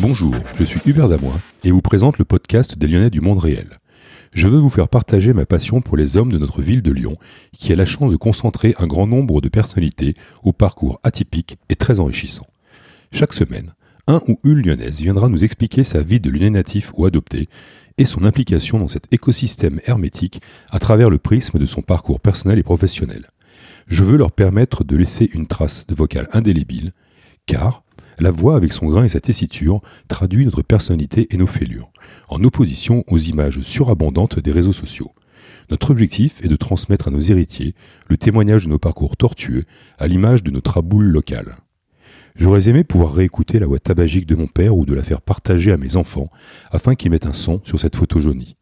Bonjour, je suis Hubert Damoin et vous présente le podcast des Lyonnais du monde réel. Je veux vous faire partager ma passion pour les hommes de notre ville de Lyon, qui a la chance de concentrer un grand nombre de personnalités au parcours atypique et très enrichissant. Chaque semaine, un ou une lyonnaise viendra nous expliquer sa vie de lyonnais natif ou adopté et son implication dans cet écosystème hermétique à travers le prisme de son parcours personnel et professionnel. Je veux leur permettre de laisser une trace de vocal indélébile, car la voix avec son grain et sa tessiture traduit notre personnalité et nos fêlures, en opposition aux images surabondantes des réseaux sociaux. Notre objectif est de transmettre à nos héritiers le témoignage de nos parcours tortueux à l'image de notre aboule locale. J'aurais aimé pouvoir réécouter la voix tabagique de mon père ou de la faire partager à mes enfants afin qu'ils mettent un son sur cette photo jaunie.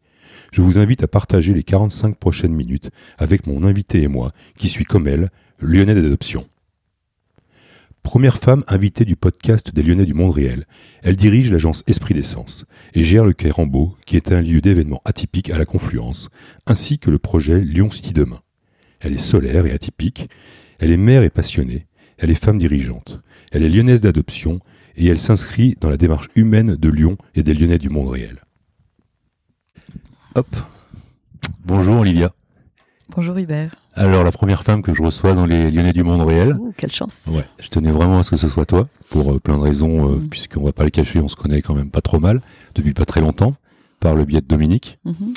Je vous invite à partager les 45 prochaines minutes avec mon invité et moi, qui suis comme elle, lyonnais d'adoption. Première femme invitée du podcast des Lyonnais du monde réel, elle dirige l'agence Esprit d'essence et gère le Quai Rambeau, qui est un lieu d'événements atypique à la confluence, ainsi que le projet Lyon City Demain. Elle est solaire et atypique, elle est mère et passionnée, elle est femme dirigeante, elle est lyonnaise d'adoption et elle s'inscrit dans la démarche humaine de Lyon et des Lyonnais du monde réel. Hop. Bonjour Olivia. Bonjour Hubert. Alors, la première femme que je reçois dans les Lyonnais du monde réel. Ouh, quelle chance. Ouais, je tenais vraiment à ce que ce soit toi, pour euh, plein de raisons, euh, Mhm. puisqu'on va pas le cacher, on se connaît quand même pas trop mal, depuis pas très longtemps, par le biais de Dominique. Mhm.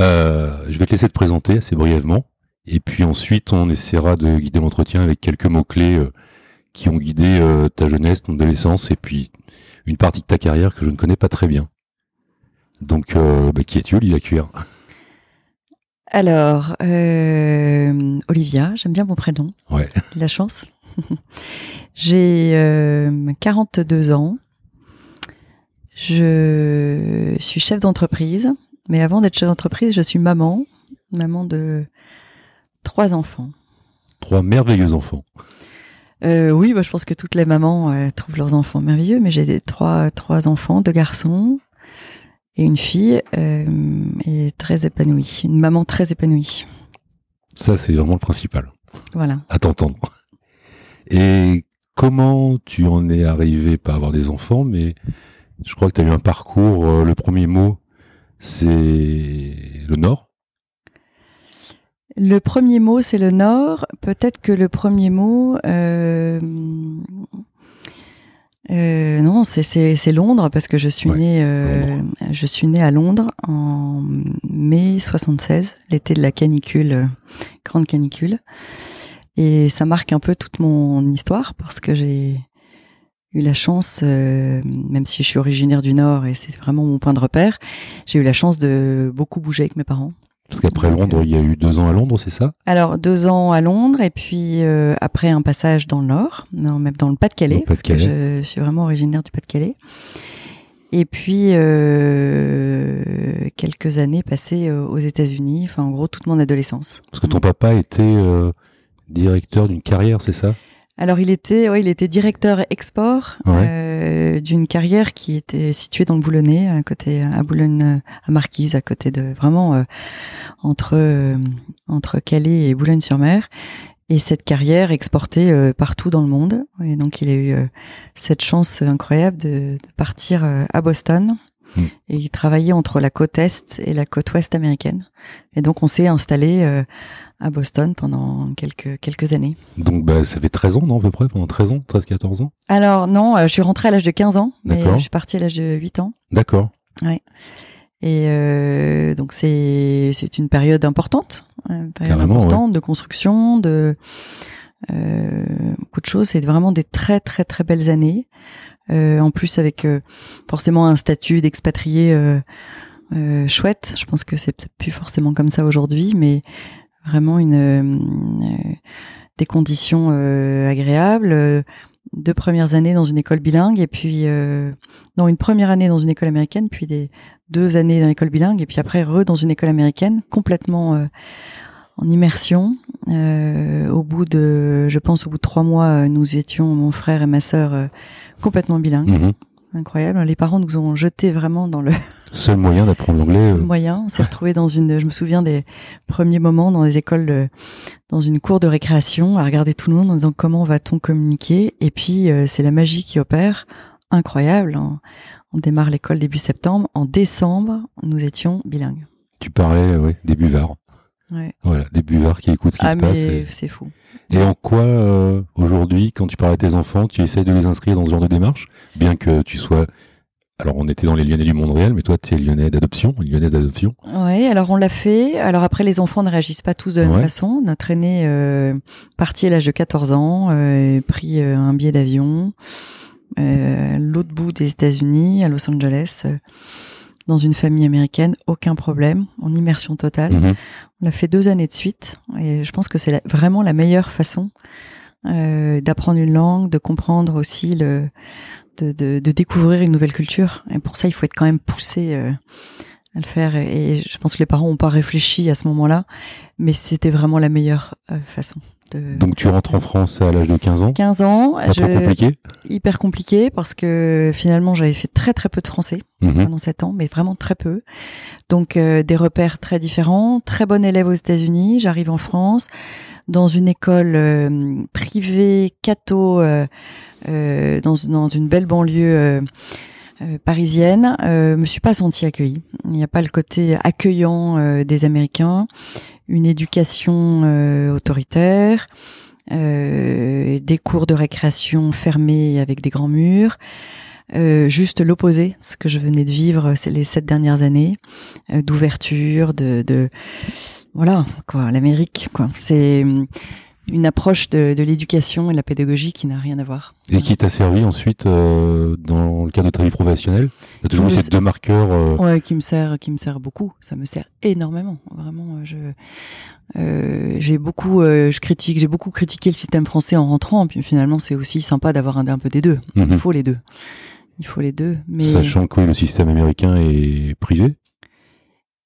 Euh, je vais te laisser te présenter assez brièvement, et puis ensuite on essaiera de guider l'entretien avec quelques mots-clés qui ont guidé ta jeunesse, ton adolescence, et puis une partie de ta carrière que je ne connais pas très bien. Donc, bah, qui es-tu, Olivia Cuir Alors, euh, Olivia, j'aime bien mon prénom, Ouais. la chance. J'ai euh, 42 ans. Je suis chef d'entreprise, mais avant d'être chef d'entreprise, je suis maman, maman de trois enfants. Trois merveilleux enfants. Euh, oui, bah, je pense que toutes les mamans euh, trouvent leurs enfants merveilleux, mais j'ai trois, trois enfants, deux garçons et une fille, euh, et très épanouie, une maman très épanouie. Ça, c'est vraiment le principal. Voilà. à t'entendre. Et comment tu en es arrivé pas à avoir des enfants, mais je crois que tu as eu un parcours, euh, le premier mot, c'est le Nord. Le premier mot, c'est le Nord. Peut-être que le premier mot, euh, euh, non, c'est- c'est c'est Londres parce que je suis Ouais, née, euh, je suis née à Londres en mai 76, l'été de la canicule, euh, grande canicule, et ça marque un peu toute mon histoire parce que j'ai eu la chance, euh, même si je suis originaire du Nord et c'est vraiment mon point de repère, j'ai eu la chance de beaucoup bouger avec mes parents. Parce qu'après Londres, euh, il y a eu deux ans à Londres, c'est ça? Alors, deux ans à Londres et puis euh, après un passage dans le Nord, non, même dans le Pas-de-Calais, parce que je suis vraiment originaire du Pas-de-Calais. Et puis, euh, quelques années passées aux États-Unis, enfin, en gros, toute mon adolescence. Parce que ton papa était euh, directeur d'une carrière, c'est ça? Alors, il était, ouais, il était directeur export Ouais. euh, d'une carrière qui était située dans le Boulonnais, à côté, à Boulogne, à Marquise, à côté de, vraiment, euh, entre, euh, entre Calais et Boulogne-sur-Mer. Et cette carrière exportait euh, partout dans le monde. Et donc, il a eu euh, cette chance incroyable de, de partir à Boston. Mm. Et il travaillait entre la côte est et la côte ouest américaine. Et donc, on s'est installé euh, à Boston pendant quelques, quelques années. Donc bah, ça fait 13 ans, non, à peu près, pendant 13 ans, 13-14 ans? Alors non, euh, je suis rentrée à l'âge de 15 ans, mais D'accord. euh, je suis partie à l'âge de 8 ans. D'accord. Et euh, donc c'est c'est une période importante, une période Carrément, importante de construction, de euh, beaucoup de choses. C'est vraiment des très très très belles années. En plus avec forcément un statut d'expatrié chouette. Je pense que c'est peut-être plus forcément comme ça aujourd'hui, mais vraiment une, euh, des conditions euh, agréables. Euh, Deux premières années dans une école bilingue et puis euh, non une première année dans une école américaine, puis des deux années dans l'école bilingue et puis après re dans une école américaine, complètement euh, en immersion. Euh, au bout de, je pense, au bout de trois mois, euh, nous étions, mon frère et ma sœur, euh, complètement bilingues. Mhm. Incroyable. Les parents nous ont jetés vraiment dans le Seul moyen d'apprendre l'anglais. seul euh, moyen. On s'est retrouvés dans une, je me souviens des premiers moments dans des écoles, de- dans une cour de récréation, à regarder tout le monde en disant comment va-t-on communiquer? Et puis, euh, c'est la magie qui opère. incroyable. On, on démarre l'école début septembre. En décembre, nous étions bilingues. Tu parlais, ouais, des buvards. Ouais. Voilà, des buvards qui écoutent ce qui Ah se passe. mais Et, c'est fou. et en quoi, euh, aujourd'hui, quand tu parles à tes enfants, tu essayes de les inscrire dans ce genre de démarche? Bien que tu sois. Alors, on était dans les Lyonnais du monde réel, mais toi, tu es Lyonnais d'adoption, Lyonnaise d'adoption. Oui, alors on l'a fait. Alors après, les enfants ne réagissent pas tous de la même façon. Notre aîné euh, parti à l'âge de 14 ans, euh, pris euh, un billet d'avion, euh, l'autre bout des États-Unis, à Los Angeles, euh, dans une famille américaine, aucun problème, en immersion totale. Mhm. On l'a fait deux années de suite, et je pense que c'est vraiment la meilleure façon euh, d'apprendre une langue, de comprendre aussi le, de, de, de découvrir une nouvelle culture. Et pour ça, il faut être quand même poussé euh, à le faire. Et, et je pense que les parents n'ont pas réfléchi à ce moment-là, mais c'était vraiment la meilleure euh, façon. De... Donc, tu rentres en France à l'âge de 15 ans 15 ans, Pas trop compliqué hyper compliqué parce que finalement j'avais fait très très peu de français Mhm. pendant 7 ans, mais vraiment très peu. Donc euh, des repères très différents, très bon élève aux États-Unis. J'arrive en France dans une école euh, privée catho euh, euh, dans, dans une belle banlieue euh, parisienne. Euh, me suis pas sentie accueillie. Il n'y a pas le côté accueillant des Américains, une éducation autoritaire. des cours de récréation fermés avec des grands murs, euh, juste l'opposé, ce que je venais de vivre c'est les sept dernières années, euh, d'ouverture, de, de voilà quoi, l'Amérique quoi. C'est hum, une approche de, de l'éducation et de la pédagogie qui n'a rien à voir. Et qui t'a servi ensuite euh, dans le cadre de ta vie professionnelle? Tu as toujours eu ces deux marqueurs euh, Ouais, qui me sert, qui me sert beaucoup. Ça me sert énormément, vraiment. euh, Je, euh, j'ai beaucoup, euh, je critique, j'ai beaucoup critiqué le système français en rentrant. Puis finalement, c'est aussi sympa d'avoir un, un peu des deux. mhm. Il faut les deux. Il faut les deux. Mais Sachant que oui, le système américain est privé,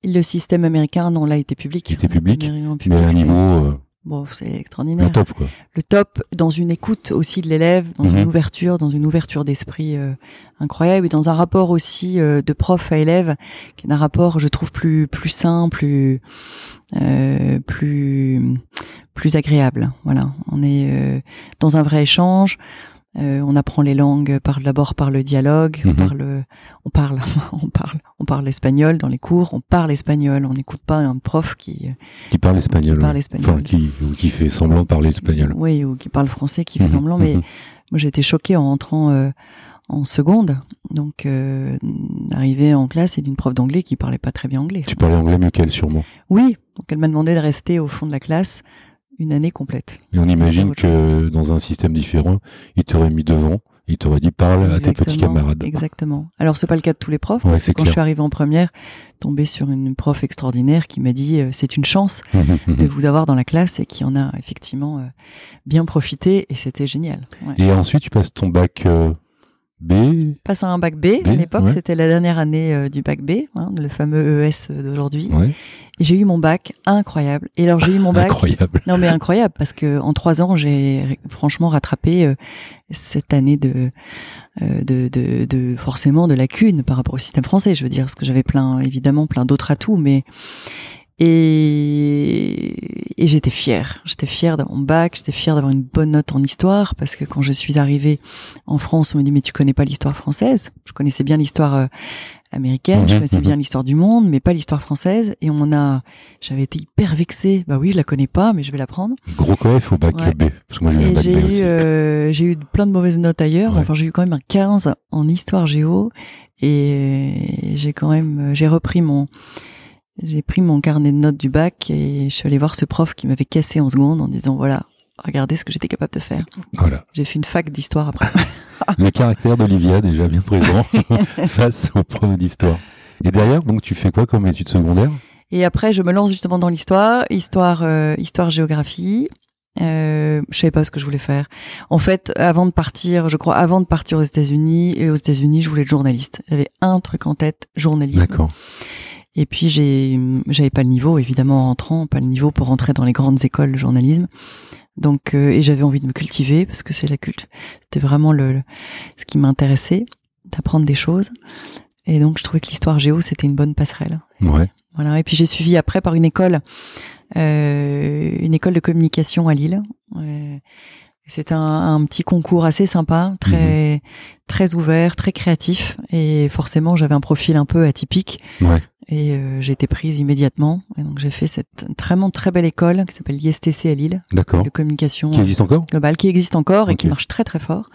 le système américain, non, là, était public. Il était Le système public, américain mais à un niveau euh, Bon, c'est le extraordinaire. top, quoi. le top dans une écoute aussi de l'élève, dans Mhm. une ouverture, dans une ouverture d'esprit euh, incroyable et dans un rapport aussi euh, de prof à élève, qui est un rapport, je trouve, plus plus sain, plus euh, plus plus agréable. Voilà, on est euh, dans un vrai échange. Euh, on apprend les langues par d'abord par le dialogue, Mhm. par le, on parle, on parle, on parle espagnol dans les cours, on parle espagnol, on n'écoute pas un prof qui Qui parle espagnol. Qui parle ouais. espagnol. Enfin, qui, ou qui fait semblant de parler espagnol. Oui, ou qui parle français, qui fait Mhm, semblant. Mais mhm. moi, j'ai été choquée en entrant euh, en seconde. Donc, euh, arrivée en classe et d'une prof d'anglais qui parlait pas très bien anglais. Tu parlais anglais qu'elle, sûrement. Oui, donc elle m'a demandé de rester au fond de la classe une année complète. Et on imagine chose. que dans un système différent, il t'aurait mis devant, il t'aurait dit parle à tes petits camarades. Exactement. Alors, c'est pas le cas de tous les profs, Ouais, parce que quand clair. je suis arrivée en première, tombée sur une prof extraordinaire qui m'a dit euh, c'est une chance Mhm, mhm. de vous avoir dans la classe et qui en a effectivement euh, bien profité et c'était génial. Ouais. Et ensuite, tu passes ton bac euh, B. passe à un bac B. B, à l'époque, ouais. c'était la dernière année euh, du bac B, hein, le fameux ES d'aujourd'hui. Ouais. J'ai eu mon bac, incroyable. Et alors j'ai eu mon bac. Incroyable. Non mais incroyable parce que en trois ans j'ai franchement rattrapé euh, cette année de, euh, de de de forcément de lacunes par rapport au système français. Je veux dire parce que j'avais plein évidemment plein d'autres atouts, mais et, et j'étais fière. J'étais fière d'avoir mon bac, j'étais fière d'avoir une bonne note en histoire parce que quand je suis arrivée en France, on me dit mais tu connais pas l'histoire française? Je connaissais bien l'histoire américaine, je Mhm, connaissais mhm. bien l'histoire du monde, mais pas l'histoire française. Et on a, j'avais été hyper vexée. Bah oui, je la connais pas, mais je vais l'apprendre. Gros coef au bac Ouais. B. Parce que moi, j'ai eu un Et bac j'ai B eu, aussi. euh, j'ai eu plein de mauvaises notes ailleurs. Ouais. Enfin, j'ai eu quand même un 15 en histoire géo. Et j'ai quand même, j'ai repris mon, j'ai pris mon carnet de notes du bac et je suis allée voir ce prof qui m'avait cassé en seconde en disant voilà, regardez ce que j'étais capable de faire. Voilà. J'ai fait une fac d'histoire après. Le caractère d'Olivia, déjà bien présent, face aux profs d'histoire. Et derrière, donc, tu fais quoi comme études secondaires? Et après, je me lance justement dans l'histoire, histoire, euh, histoire, géographie. Euh, je savais pas ce que je voulais faire. En fait, avant de partir, je crois, avant de partir aux États-Unis et aux États-Unis, je voulais être journaliste. J'avais un truc en tête, journalisme. D'accord. Et puis j'ai, j'avais pas le niveau, évidemment, en entrant, pas le niveau pour entrer dans les grandes écoles de journalisme. Donc, euh, et j'avais envie de me cultiver parce que c'est la culte. C'était vraiment le, le- ce qui m'intéressait, d'apprendre des choses. Et donc, je trouvais que l'histoire géo, c'était une bonne passerelle. Ouais. Voilà. Et puis j'ai suivi après par une école, euh, une école de communication à Lille. Euh, C'était un, un petit concours assez sympa, très très ouvert, très créatif, et forcément j'avais un profil un peu atypique. Ouais. Et euh, j'ai été prise immédiatement. Et donc j'ai fait cette vraiment très belle école qui s'appelle l'ISTC à Lille, D'accord. de communication Qui existe encore? globale, qui existe encore et qui marche très très fort,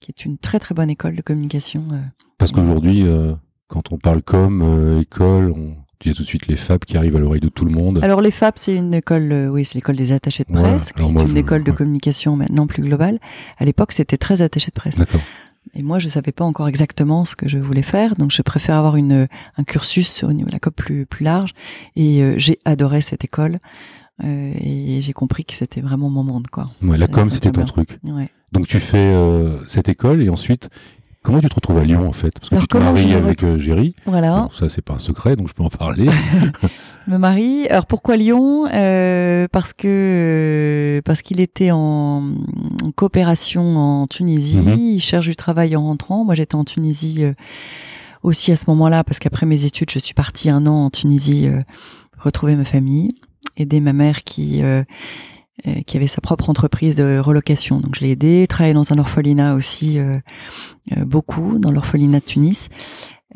qui est une très très bonne école de communication. euh. Parce qu'aujourd'hui, euh, quand on parle com, euh, école, on... il y a tout de suite les FAB qui arrivent à l'oreille de tout le monde. Alors les FAP, c'est une école, euh, oui, c'est l'école des attachés de presse, qui Alors est une je- école de ouais. communication maintenant plus globale. À l'époque, c'était très attaché de presse. Et moi, je savais pas encore exactement ce que je voulais faire, donc je préfère avoir une un cursus au niveau de la COP plus plus large. Et euh, j'ai adoré cette école euh, et j'ai compris que c'était vraiment mon monde, quoi. Ouais, la com, c'était ton truc. Ouais. Donc tu fais euh, cette école et ensuite, comment tu te retrouves à Lyon en fait? Parce que Alors, tu te maries avec euh, Géry. Voilà. Bon, ça, c'est pas un secret, donc je peux en parler. me marie. Alors pourquoi Lyon? Euh, Parce que euh, parce qu'il était en, en coopération en Tunisie. Mhm. Il cherche du travail en rentrant. Moi, j'étais en Tunisie euh, aussi à ce moment-là parce qu'après mes études, je suis partie un an en Tunisie retrouver ma famille, aider ma mère qui qui avait sa propre entreprise de relocation. Donc je l'ai aidé, travaillé dans un orphelinat aussi euh, euh, beaucoup dans l'orphelinat de Tunis.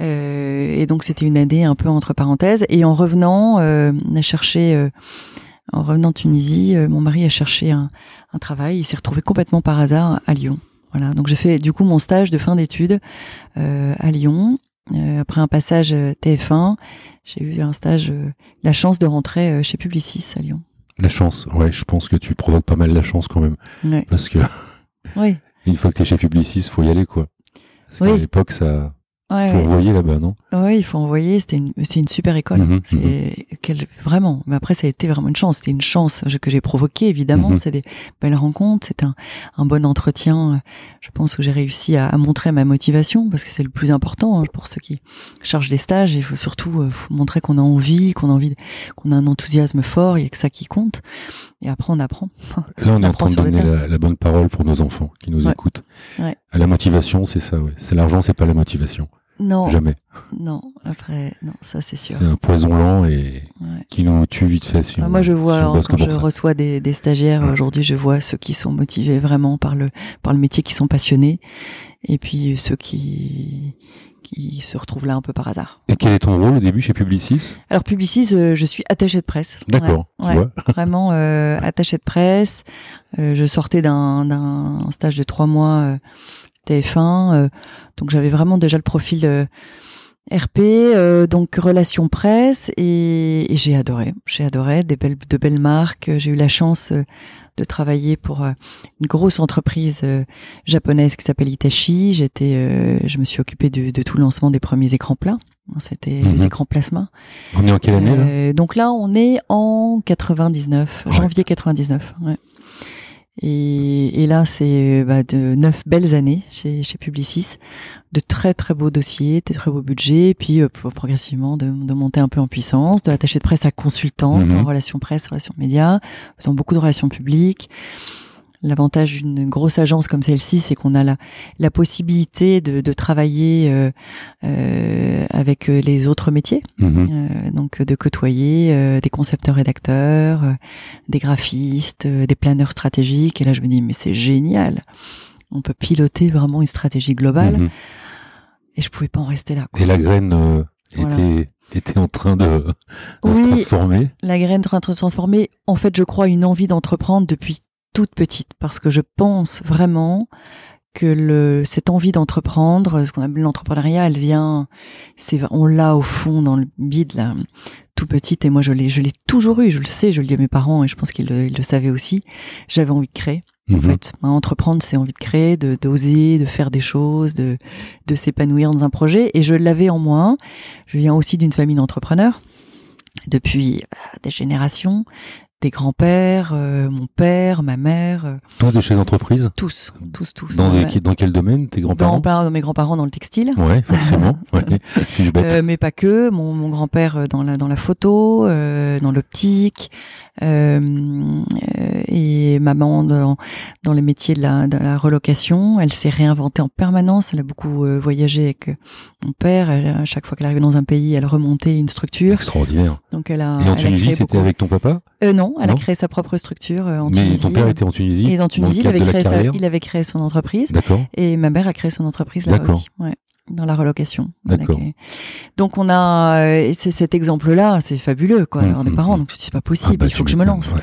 Euh, et donc c'était une année un peu entre parenthèses. Et en revenant, euh, on a cherché, euh, en revenant de Tunisie, euh, mon mari a cherché un, un travail. Il s'est retrouvé complètement par hasard à Lyon. Voilà. Donc j'ai fait du coup mon stage de fin d'études euh, à Lyon. Euh, après un passage euh, TF1, j'ai eu un stage, euh, la chance de rentrer euh, chez Publicis à Lyon. La chance, ouais, je pense que tu provoques pas mal la chance quand même. Ouais. Parce que Oui. une fois que t'es chez Publicis, faut y aller quoi. Parce qu'à Oui. l'époque, ça, Ouais, faut envoyer là-bas, non? Ouais, il faut envoyer. C'était une, c'est une super école. Mhm, c'est quel- vraiment. Mais après, ça a été vraiment une chance. C'était une chance que j'ai provoquée, évidemment. Mhm. C'est des belles rencontres. C'est un, un bon entretien. Je pense que j'ai réussi à, à montrer ma motivation parce que c'est le plus important hein, pour ceux qui chargent des stages. Il faut surtout euh, faut montrer qu'on a envie, qu'on a envie, qu'on a un enthousiasme fort. Il y a que ça qui compte. Et après, on apprend. Là, on est en apprend train de donner la, la bonne parole pour nos enfants qui nous Ouais. écoutent. Ouais. La motivation, c'est ça, ouais. C'est l'argent, c'est pas la motivation. Non, Jamais. non. Après, non, ça c'est sûr. C'est un poison lent et Ouais. qui nous tue vite fait si Ah, on, moi, je vois si alors, quand je ça. reçois des, des stagiaires Ouais. aujourd'hui, je vois ceux qui sont motivés vraiment par le par le métier, qui sont passionnés, et puis ceux qui qui se retrouvent là un peu par hasard. Et quel est ton rôle au début chez Publicis? Alors Publicis, euh, je suis attachée de presse. D'accord, Ouais, ouais. vraiment euh, attachée de presse. Euh, je sortais d'un d'un stage de trois mois euh, TF1, euh, donc j'avais vraiment déjà le profil euh, RP, euh, donc relations presse, et, et j'ai adoré. J'ai adoré des belles, de belles marques. J'ai eu la chance de travailler pour une grosse entreprise japonaise qui s'appelle Hitachi. J'étais, je me suis occupée de, de tout le lancement des premiers écrans plats. C'était Mhm. les écrans plasma. On est en quelle année là? Euh, donc là, on est en 99, Ouais. janvier 99. Ouais. Et, et là, c'est bah, de neuf belles années chez, chez Publicis, de très très beaux dossiers, de très beaux budgets, puis euh, progressivement de, de monter un peu en puissance, de attaché de presse à consultante Mhm. en relations presse, relations médias, faisant beaucoup de relations publiques. L'avantage d'une grosse agence comme celle-ci, c'est qu'on a la, la possibilité de, de travailler euh, euh, avec euh, les autres métiers. Mhm. Euh, donc de côtoyer des concepteurs rédacteurs, euh, des graphistes, des planeurs stratégiques. Et là, je me dis, mais c'est génial. On peut piloter vraiment une stratégie globale. Mhm. Et je pouvais pas en rester là. quoi. Et la graine Voilà. était, était en train de, de se transformer? La graine est en train de se transformer. En fait, je crois une envie d'entreprendre depuis toute petite, parce que je pense vraiment que le, cette envie d'entreprendre, ce qu'on appelle l'entrepreneuriat, elle vient, c'est, on l'a au fond dans le bide là, tout petite. Et moi, je l'ai, je l'ai toujours eu. Je le sais, je le dis à mes parents, et je pense qu'ils le, ils le savaient aussi. J'avais envie de créer. En Mhm. fait, Bah, entreprendre, c'est envie de créer, de d'oser, de faire des choses, de de s'épanouir dans un projet. Et je l'avais en moi. Je viens aussi d'une famille d'entrepreneurs depuis euh, des générations, des grands-pères, euh, mon père, ma mère, euh, Tous des chefs d'entreprise tous, tous, tous. dans, quel domaine Tes grands-parents dans mes grands-parents dans le textile. Ouais, forcément. ouais. Suis-je bête Euh, mais pas que. Mon, mon grand-père dans la dans la photo, euh, dans l'optique, et maman dans, dans les métiers de la, de la relocation, elle s'est réinventée en permanence. Elle a beaucoup voyagé avec mon père. à chaque fois qu'elle arrivait dans un pays, elle remontait une structure. Extraordinaire. Donc elle a. Et en Tunisie, c'était avec ton papa? Non, elle a créé sa propre structure en Mais Tunisie. ton père était en Tunisie. Et en Tunisie, il avait, créé sa, il avait créé son entreprise. D'accord. Et ma mère a créé son entreprise là aussi. Ouais dans la relocation. D'accord. Donc on a et c'est cet exemple-là, c'est fabuleux quoi, Mmh, d'avoir des mmh, parents. mmh. Donc c'est pas possible, Ah bah, il faut que je me lance. ouais.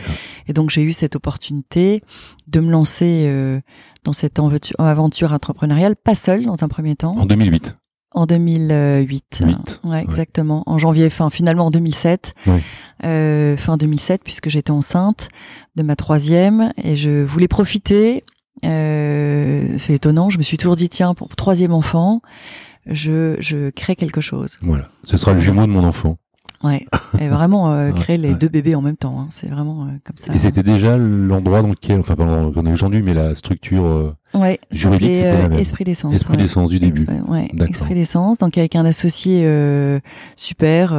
Et donc j'ai eu cette opportunité de me lancer euh, dans cette aventure, entrepreneuriale, pas seule dans un premier temps, En 2008. en 2008. Huit, Ouais, exactement. En janvier, fin finalement en 2007, Ouais. euh, fin 2007 puisque j'étais enceinte de ma troisième et je voulais profiter. Euh, c'est étonnant, je me suis toujours dit tiens pour troisième enfant, je je crée quelque chose. Voilà. Ce sera le jumeau de mon enfant. Ouais, et vraiment euh, créer les ouais. deux bébés en même temps, hein. c'est vraiment euh, comme ça. Et c'était déjà l'endroit dans lequel, enfin, pas qu'on est aujourd'hui, mais la structure euh, ouais, juridique, c'était la même. Esprit d'essence. esprit ouais. d'essence du début. Ouais, D'accord. Esprit d'essence, donc avec un associé super,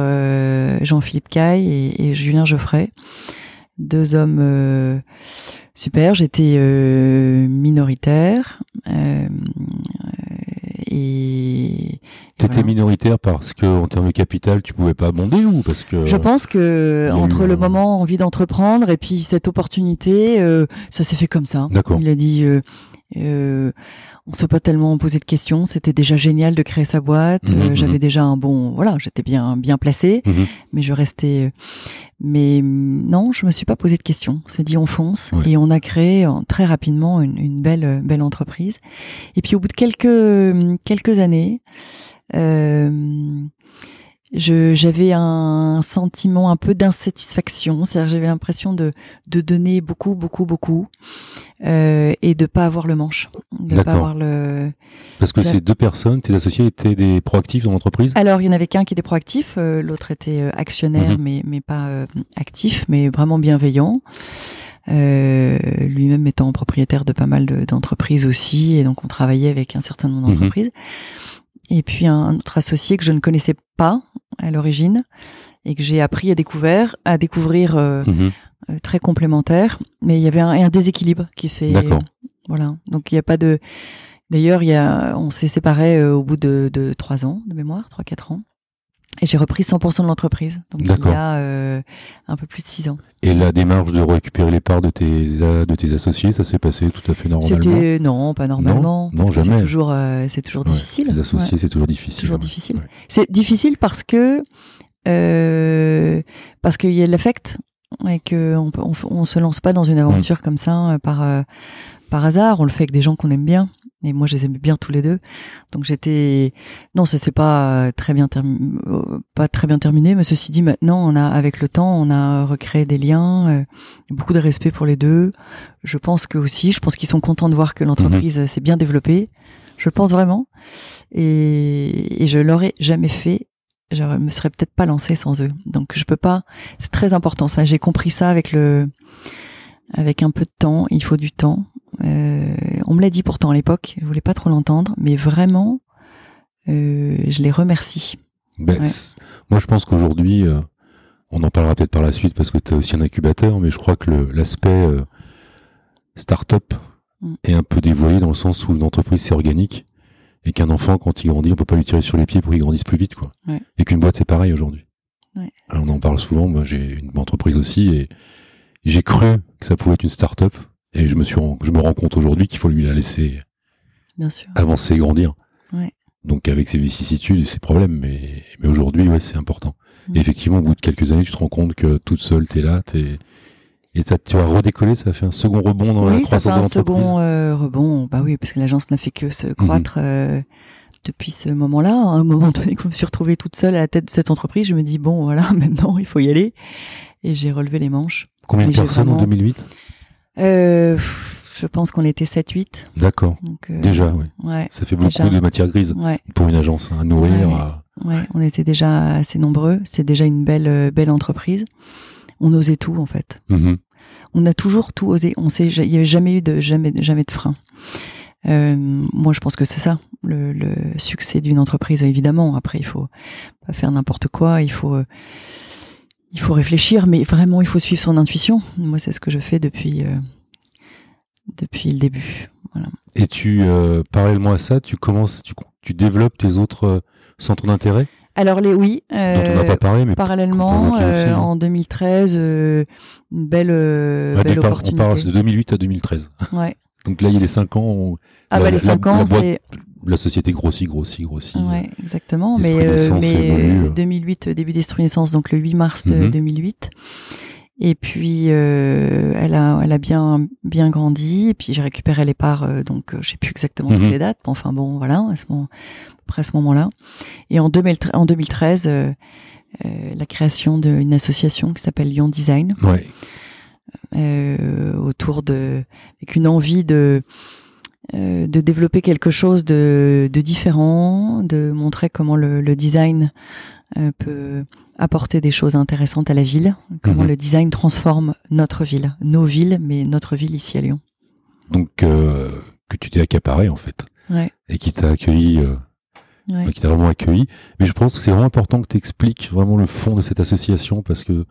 Jean-Philippe Caille et, et Julien Geoffrey, deux hommes super. J'étais euh, minoritaire euh, et T'étais voilà. minoritaire parce que en termes de capital, tu pouvais pas abonder ou parce que Je pense que entre eu le moment envie d'entreprendre et puis cette opportunité, euh, ça s'est fait comme ça. D'accord. Il a dit, euh, euh, on s'est pas tellement posé de questions. C'était déjà génial de créer sa boîte. Mhm, Euh, mhm. J'avais déjà un bon, voilà, j'étais bien bien placée, Mhm. mais je restais. Mais hum, non, je me suis pas posé de questions. On s'est dit on fonce et on a créé euh, très rapidement une, une belle belle entreprise. Et puis au bout de quelques quelques années. Euh, je j'avais un sentiment un peu d'insatisfaction, c'est-à-dire j'avais l'impression de de donner beaucoup beaucoup beaucoup euh, et de pas avoir le manche, de pas D'accord. avoir le. Parce que ces deux personnes, tes associés, étaient des proactifs dans l'entreprise? Alors il y en avait qu'un qui était proactif, euh, l'autre était euh, actionnaire Mhm. mais mais pas euh, actif, mais vraiment bienveillant. Euh, lui-même étant propriétaire de pas mal de- d'entreprises aussi, et donc on travaillait avec un certain nombre Mhm. d'entreprises. Et puis un autre associé que je ne connaissais pas à l'origine et que j'ai appris à découvrir, à découvrir euh, Mhm. Euh, très complémentaire. Mais il y avait un, un déséquilibre qui s'est D'accord. voilà. Donc il n'y a pas de. D'ailleurs, il y a, on s'est séparés euh, au bout de, de trois ans de mémoire, trois quatre ans. Et j'ai repris 100% de l'entreprise. Donc il y a euh, un peu plus de six ans. Et la démarche de récupérer les parts de tes, de tes associés, ça s'est passé tout à fait normalement? C'était non, pas normalement. Non, parce que jamais. c'est toujours, euh, c'est toujours Ouais, difficile. Les associés, Ouais. c'est toujours difficile. Toujours ouais. difficile. C'est difficile parce que euh, parce qu'il y a de l'affect et que on, on, se lance pas dans une aventure comme ça euh, par euh, par hasard. On le fait avec des gens qu'on aime bien. Et moi, je les aimais bien tous les deux. Donc j'étais non, ça s'est pas euh, très bien terminé, pas très bien terminé. Mais ceci dit, maintenant, on a avec le temps, on a recréé des liens, euh, beaucoup de respect pour les deux. Je pense que aussi, je pense qu'ils sont contents de voir que l'entreprise euh, s'est bien développée. Je le pense vraiment. Et, et je l'aurais jamais fait. Je me serais peut-être pas lancée sans eux. Donc je peux pas. C'est très important ça. J'ai compris ça avec le, avec un peu de temps. Il faut du temps. Euh, on me l'a dit pourtant à l'époque. Je voulais pas trop l'entendre, mais vraiment, euh, je les remercie. Ben, Ouais. Moi, je pense qu'aujourd'hui, euh, on en parlera peut-être par la suite parce que tu as aussi un incubateur, mais je crois que l'aspect start-up Mm. est un peu dévoyé dans le sens où une entreprise, c'est organique et qu'un enfant, quand il grandit, on peut pas lui tirer sur les pieds pour qu'il grandisse plus vite. quoi. Ouais. Et qu'une boîte, c'est pareil aujourd'hui. Ouais. On en parle souvent. Moi, j'ai une entreprise aussi et j'ai cru que ça pouvait être une start-up et je me, suis, je me rends compte aujourd'hui qu'il faut lui la laisser Bien sûr. avancer et grandir. Ouais. Donc avec ses vicissitudes et ses problèmes, mais, mais aujourd'hui, ouais, c'est important. Et effectivement, au bout de quelques années, tu te rends compte que toute seule, t'es là, t'es et ça, tu vas redécoller, ça fait un second rebond dans la oui, ça fait croissance un second euh, rebond. Bah oui, parce que l'agence n'a fait que Mhm. se croître euh, depuis ce moment-là. À un moment donné, quand je me suis retrouvée toute seule à la tête de cette entreprise, je me dis bon, voilà, maintenant il faut y aller. Et j'ai relevé les manches. Combien de personnes en vraiment- 2008 Euh, je pense qu'on était 7-8. D'accord. Déjà, oui. Ouais, Ça fait beaucoup déjà. de matière grise ouais, pour une agence hein, à nourrir. Ouais. à- ouais. On était déjà assez nombreux. C'est déjà une belle, belle entreprise. On osait tout en fait. Mhm. On a toujours tout osé. On sait, il y avait jamais eu de jamais, jamais de frein. Euh, moi, je pense que c'est ça le, succès d'une entreprise. Évidemment, après, il faut pas faire n'importe quoi. Il faut, euh, il faut réfléchir, mais vraiment, il faut suivre son intuition. Moi, c'est ce que je fais depuis, euh, depuis le début. Et tu, parallèlement à ça, tu commences, tu, tu développes tes autres centres d'intérêt? Alors, les oui. on euh, pas parlé, mais parallèlement, aussi, euh, hein. en 2013, euh, une belle, euh, Ouais, belle départ- on opportunité. parle de 2008 à 2013. Ouais. Donc là, il y a les 5 ans, on- Ah La- bah les la- cinq la ans, boîte- c'est la société grossit, grossit, grossit. ouais, exactement. Mais, euh, mais évolue, euh, euh. 2008, début d'esprit naissance, donc le 8 mars de Mhm. 2008. Et puis euh, elle a, elle a bien, bien grandi. Et puis j'ai récupéré les parts, euh, donc euh, je sais plus exactement Mhm. toutes les dates. mais Enfin bon, voilà, à ce moment, après ce moment-là. Et en, 2013 en 2013, euh, euh, la création d'une association qui s'appelle Lyon Design. Ouais. euh, autour de avec une envie de de développer quelque chose de, de différent, de montrer comment le, le design peut apporter des choses intéressantes à la ville, comment Mhm. le design transforme notre ville, nos villes, mais notre ville ici à Lyon. Donc, que tu t'es accaparé, en fait. Ouais. Et qui t'a accueilli, Ouais. enfin, qui t'a vraiment accueilli. Mais je pense que c'est vraiment important que tu expliques vraiment le fond de cette association parce que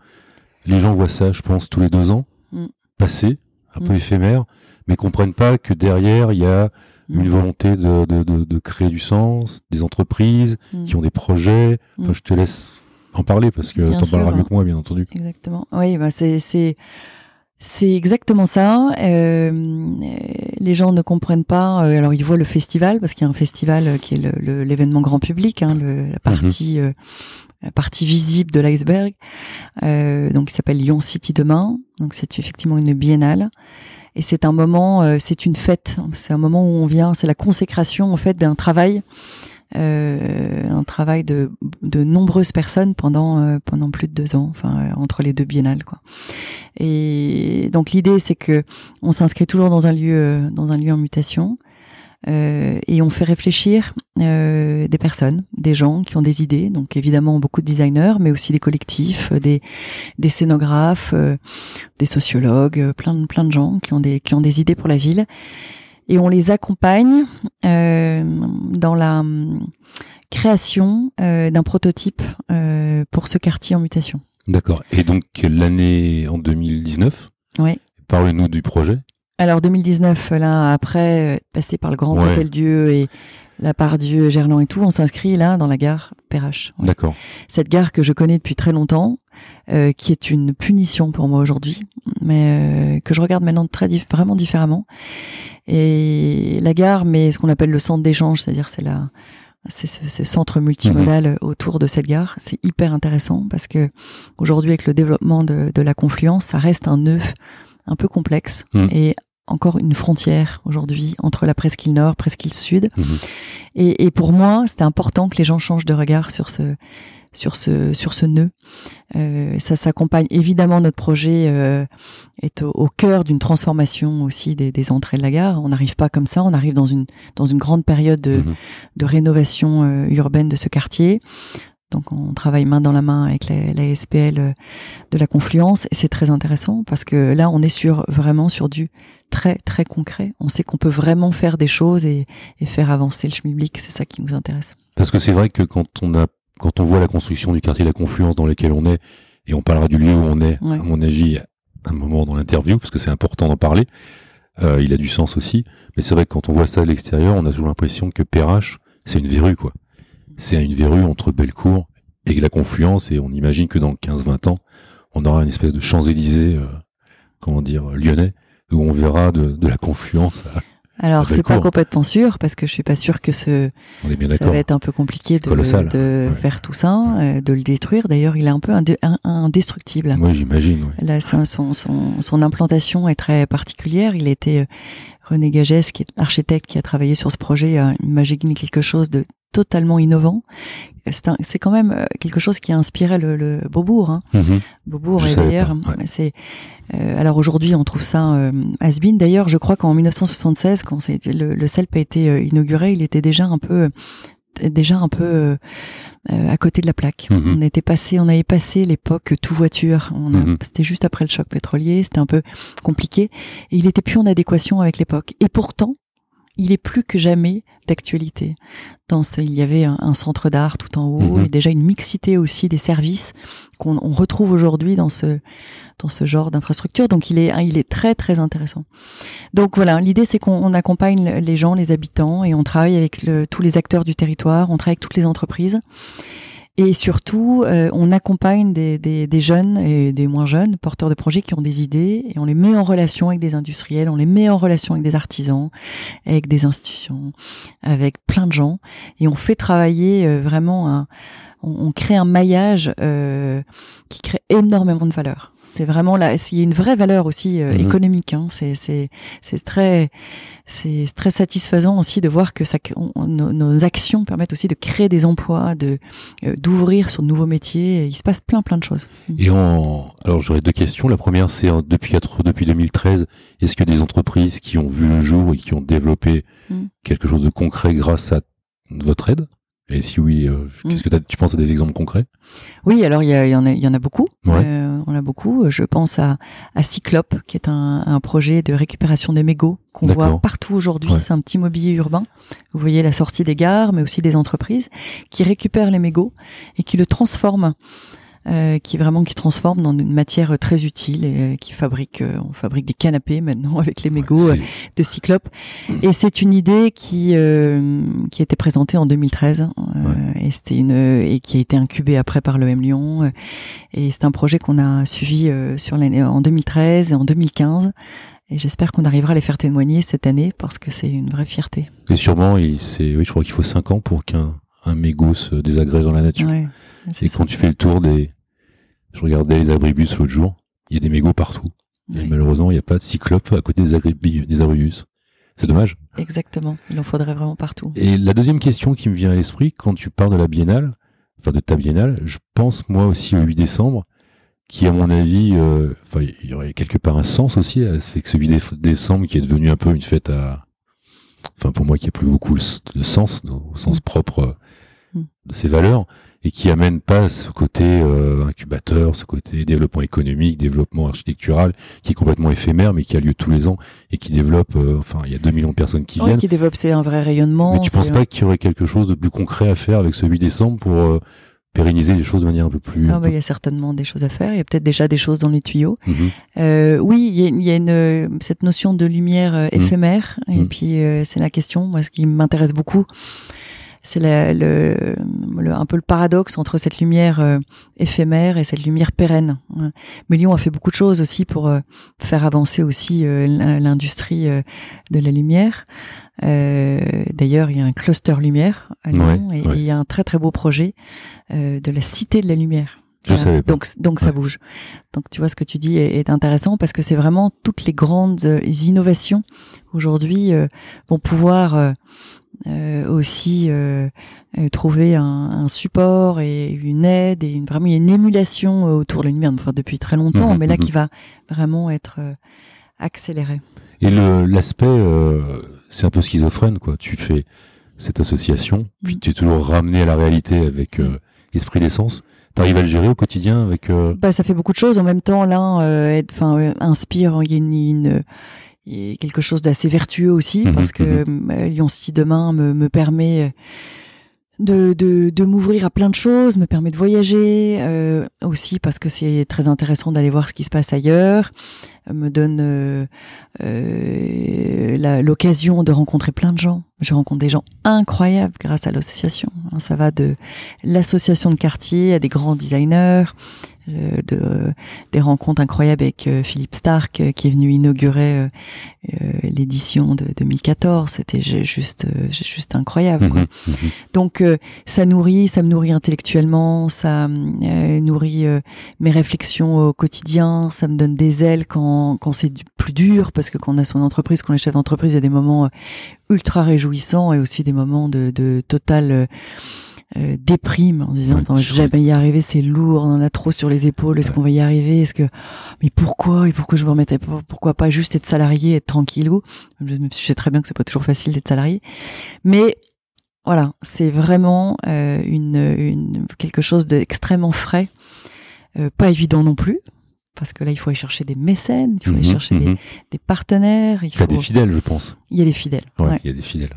les gens voient ça, je pense, tous les deux ans, Mm. passer, un peu Mm. éphémère, mais comprennent pas que derrière, il y a Mm. une volonté de, de, de, de créer du sens, des entreprises qui ont des projets. Enfin, je te laisse en parler parce que Bien t'en parleras mieux que moi, bien entendu. Exactement. Oui, bah c'est c'est exactement ça. Euh, euh, les gens ne comprennent pas. euh, alors ils voient le festival parce qu'il y a un festival euh, qui est l'événement grand public, hein, le- la partie euh, la partie visible de l'iceberg. Euh, donc il s'appelle Lyon City demain. Donc c'est effectivement une biennale. Et c'est un moment, euh, c'est une fête. C'est un moment où on vient, c'est la consécration en fait d'un travail, un travail de, de nombreuses personnes pendant euh, pendant plus de deux ans, enfin euh, entre les deux biennales quoi. Et donc l'idée c'est que on s'inscrit toujours dans un lieu euh, dans un lieu en mutation. euh, et on fait réfléchir euh, des personnes, des gens qui ont des idées, donc évidemment beaucoup de designers, mais aussi des collectifs, euh, des, des scénographes, euh, des sociologues, euh, plein de plein de gens qui ont des qui ont des idées pour la ville, et on les accompagne euh, dans la hum, création euh, d'un prototype euh, pour ce quartier en mutation. D'accord. Et donc, l'année en 2019, Ouais. parle-nous du projet. Alors 2019, là après passer par le Grand Ouais. Hôtel Dieu et la part Dieu, Gerland et tout, on s'inscrit là dans la gare Perrache. Ouais. D'accord. Cette gare que je connais depuis très longtemps, euh, qui est une punition pour moi aujourd'hui, mais euh, que je regarde maintenant très dif- vraiment différemment. Et la gare, mais ce qu'on appelle le centre d'échange, c'est-à-dire c'est la c'est ce, ce centre multimodal autour de cette gare, c'est hyper intéressant parce que aujourd'hui avec le développement de, de la confluence, ça reste un nœud un peu complexe Mhm. et encore une frontière aujourd'hui entre la presqu'île nord, presqu'île sud. Mhm. Et, et pour moi, c'était important que les gens changent de regard sur ce sur ce sur ce nœud. Euh, ça s'accompagne évidemment notre projet euh, est au, au cœur d'une transformation aussi des, des entrées de la gare. On n'arrive pas comme ça, on arrive dans une dans une grande période de, Mhm. de rénovation euh, urbaine de ce quartier. Donc on travaille main dans la main avec la, la SPL de la Confluence et c'est très intéressant parce que là on est sur vraiment sur du très très concret. On sait qu'on peut vraiment faire des choses et, et faire avancer le schmilblick, c'est ça qui nous intéresse. Parce que c'est vrai que quand on a, quand on voit la construction du quartier La Confluence dans lequel on est, et on parlera du lieu où on est, Ouais. à mon avis, à un moment dans l'interview, parce que c'est important d'en parler, euh, il a du sens aussi. Mais c'est vrai que quand on voit ça de l'extérieur, on a toujours l'impression que Perrache, c'est une verrue, quoi. C'est une verrue entre Bellecour et La Confluence, et on imagine que dans 15-20 ans, on aura une espèce de Champs-Élysées, euh, comment dire, lyonnais, où on verra de, de la Confluence. à- Alors Ah, c'est pas complètement sûr parce que je suis pas sûre que ce on est bien ça va être un peu compliqué de, Colossal. de Ouais. faire tout ça, euh, de le détruire. D'ailleurs, il est un peu indestructible. Oui, j'imagine. Là, son, son, son, implantation est très particulière. Il a été euh, René Gagès, qui est architecte, qui a travaillé sur ce projet, a imaginé quelque chose de totalement innovant. C'est un- c'est quand même euh, quelque chose qui a inspiré le, le Beaubourg. Hein. Mhm. Beaubourg Je et d'ailleurs, ouais. c'est euh, alors aujourd'hui on trouve ça euh, has-been. D'ailleurs, je crois qu'en 1976, quand le, le CELP a été euh, inauguré, il était déjà un peu euh, déjà un peu euh, euh, à côté de la plaque. Mhm. On était passé, on avait passé l'époque tout voiture. Mhm. C'était juste après le choc pétrolier, c'était un peu compliqué. Et il était plus en adéquation avec l'époque. Et pourtant, il est plus que jamais d'actualité. Dans ce, il y avait un, centre d'art tout en haut Mhm. et déjà une mixité aussi des services qu'on on retrouve aujourd'hui dans ce dans ce genre d'infrastructure. Donc il est il est très très intéressant. Donc voilà, l'idée c'est qu'on on accompagne les gens, les habitants et on travaille avec le- tous les acteurs du territoire, on travaille avec toutes les entreprises. Et surtout, euh, on accompagne des, des, des jeunes et des moins jeunes porteurs de projets qui ont des idées et on les met en relation avec des industriels, on les met en relation avec des artisans, avec des institutions, avec plein de gens et on fait travailler euh, vraiment un, on, on crée un maillage euh, qui crée énormément de valeur. C'est vraiment là, il y a une vraie valeur aussi euh, Mhm. économique. Hein. C'est c'est c'est très c'est très satisfaisant aussi de voir que ça on- nos, nos actions permettent aussi de créer des emplois, de euh, d'ouvrir sur de nouveaux métiers. Il se passe plein plein de choses. Et en, alors j'aurais deux questions. La première, c'est depuis quatre- depuis 2013, est-ce que des entreprises qui ont vu le jour et qui ont développé Mm. quelque chose de concret grâce à votre aide? Et si oui, euh, Mm. qu'est-ce que tu penses à des exemples concrets? Oui, alors il y, en a, il y en a beaucoup. Ouais. Euh, on a beaucoup. Je pense à, à Cyclope, qui est un, un projet de récupération des mégots qu'on voit partout aujourd'hui. Ouais. C'est un petit mobilier urbain. Vous voyez la sortie des gares, mais aussi des entreprises qui récupèrent les mégots et qui le transforment. Euh, qui vraiment qui transforme dans une matière très utile et euh, qui fabrique euh, on fabrique des canapés maintenant avec les mégots Ouais, de Cyclope. Et c'est une idée qui qui a été présentée en 2013 euh, et c'était une et qui a été incubée après par l'EM Lyon. euh, Et c'est un projet qu'on a suivi sur l'année en 2013 et en 2015. Et j'espère qu'on arrivera à les faire témoigner cette année parce que c'est une vraie fierté. Et sûrement, il, c'est, oui, je crois qu'il faut 5 ans pour qu'un un mégot se désagrège dans la nature. Ouais, c'est Et ça. quand tu fais le tour des, je regardais les abribus l'autre jour, il y a des mégots partout. Et malheureusement, il n'y a pas de cyclope à côté des, abribus. C'est dommage. Exactement. Il en faudrait vraiment partout. Et la deuxième question qui me vient à l'esprit, quand tu parles de la biennale, enfin de ta biennale, je pense moi aussi au 8 décembre, qui à mon avis, euh, enfin il y aurait quelque part un sens aussi, à ce fait que ce 8 dé- décembre qui est devenu un peu une fête à, enfin pour moi qui a plus beaucoup de sens, au sens Mm. propre euh, Mm. de ses valeurs, et qui amène pas ce côté euh, incubateur, ce côté développement économique, développement architectural, qui est complètement éphémère, mais qui a lieu tous les ans et qui développe, euh, enfin il y a 2 millions de personnes qui viennent. qui développe c'est un vrai rayonnement. Mais tu penses c'est- pas qu'il y aurait quelque chose de plus concret à faire avec ce 8 décembre pour euh, pérenniser les choses de manière un peu plus. Ah bah, il y a certainement des choses à faire. Il y a peut-être déjà des choses dans les tuyaux. Mhm. Euh, oui, il y a, il y a une, cette notion de lumière euh, Mm. éphémère. Et Mm. puis, euh, c'est la question. Moi, ce qui m'intéresse beaucoup, c'est la- le, le- un peu le paradoxe entre cette lumière euh, éphémère et cette lumière pérenne. Ouais. Mais Lyon a fait beaucoup de choses aussi pour euh, faire avancer aussi euh, l'in- l'industrie de la lumière. D'ailleurs, il y a un cluster lumière à Lyon Ouais, et, ouais. il y a un très très beau projet de la cité de la lumière. Je savais pas. Donc, donc ça Ouais. bouge. Donc tu vois ce que tu dis est, est intéressant parce que c'est vraiment toutes les grandes euh, innovations aujourd'hui euh, vont pouvoir euh, euh, aussi euh, euh, trouver un, un support et une aide et une, vraiment une émulation autour de lumière enfin, depuis très longtemps Mhm, mais là mhm. qui va vraiment être accélérée. Et l'aspect, c'est un peu schizophrène, quoi. Tu fais cette association, puis Mm. tu es toujours ramené à la réalité avec euh, esprit d'essence. T'arrives à le gérer au quotidien avec. euh, Bah, ça fait beaucoup de choses en même temps. L'un euh, euh, inspire. Il y a une, une- a quelque chose d'assez vertueux aussi Mhm, parce que euh, Lyon City demain me, me permet euh, de, de, de m'ouvrir à plein de choses, me permet de voyager euh, aussi parce que c'est très intéressant d'aller voir ce qui se passe ailleurs, me donne euh, euh, l'occasion de rencontrer plein de gens. Je rencontre des gens incroyables grâce à l'association. hein. Ça va de l'association de quartier à des grands designers, euh, de, des rencontres incroyables avec euh, Philippe Stark euh, qui est venu inaugurer euh, l'édition de 2014. C'était ju- juste, euh, juste incroyable. quoi. mhm, mhm. Donc euh, ça nourrit, ça me nourrit intellectuellement, ça euh, nourrit euh, mes réflexions au quotidien, ça me donne des ailes quand, quand c'est plus dur, parce que quand on a son entreprise, quand on est chef d'entreprise, il y a des moments ultra réjouissants et aussi des moments de, de totale euh, déprime en disant Ouais, je vais jamais y arriver, c'est lourd, on en a trop sur les épaules, est-ce Ouais. qu'on va y arriver Est-ce que mais pourquoi et pourquoi je me remettais pas Pourquoi pas juste être salarié, être tranquillou je sais très bien que c'est pas toujours facile d'être salarié, mais voilà, c'est vraiment euh, une, une quelque chose d'extrêmement frais, euh, pas évident non plus, parce que là, il faut aller chercher des mécènes, il faut aller Mhm, chercher des, mhm. des partenaires. Il Il y a des fidèles, je pense. Il y a des fidèles. Ouais, ouais. il y a des fidèles.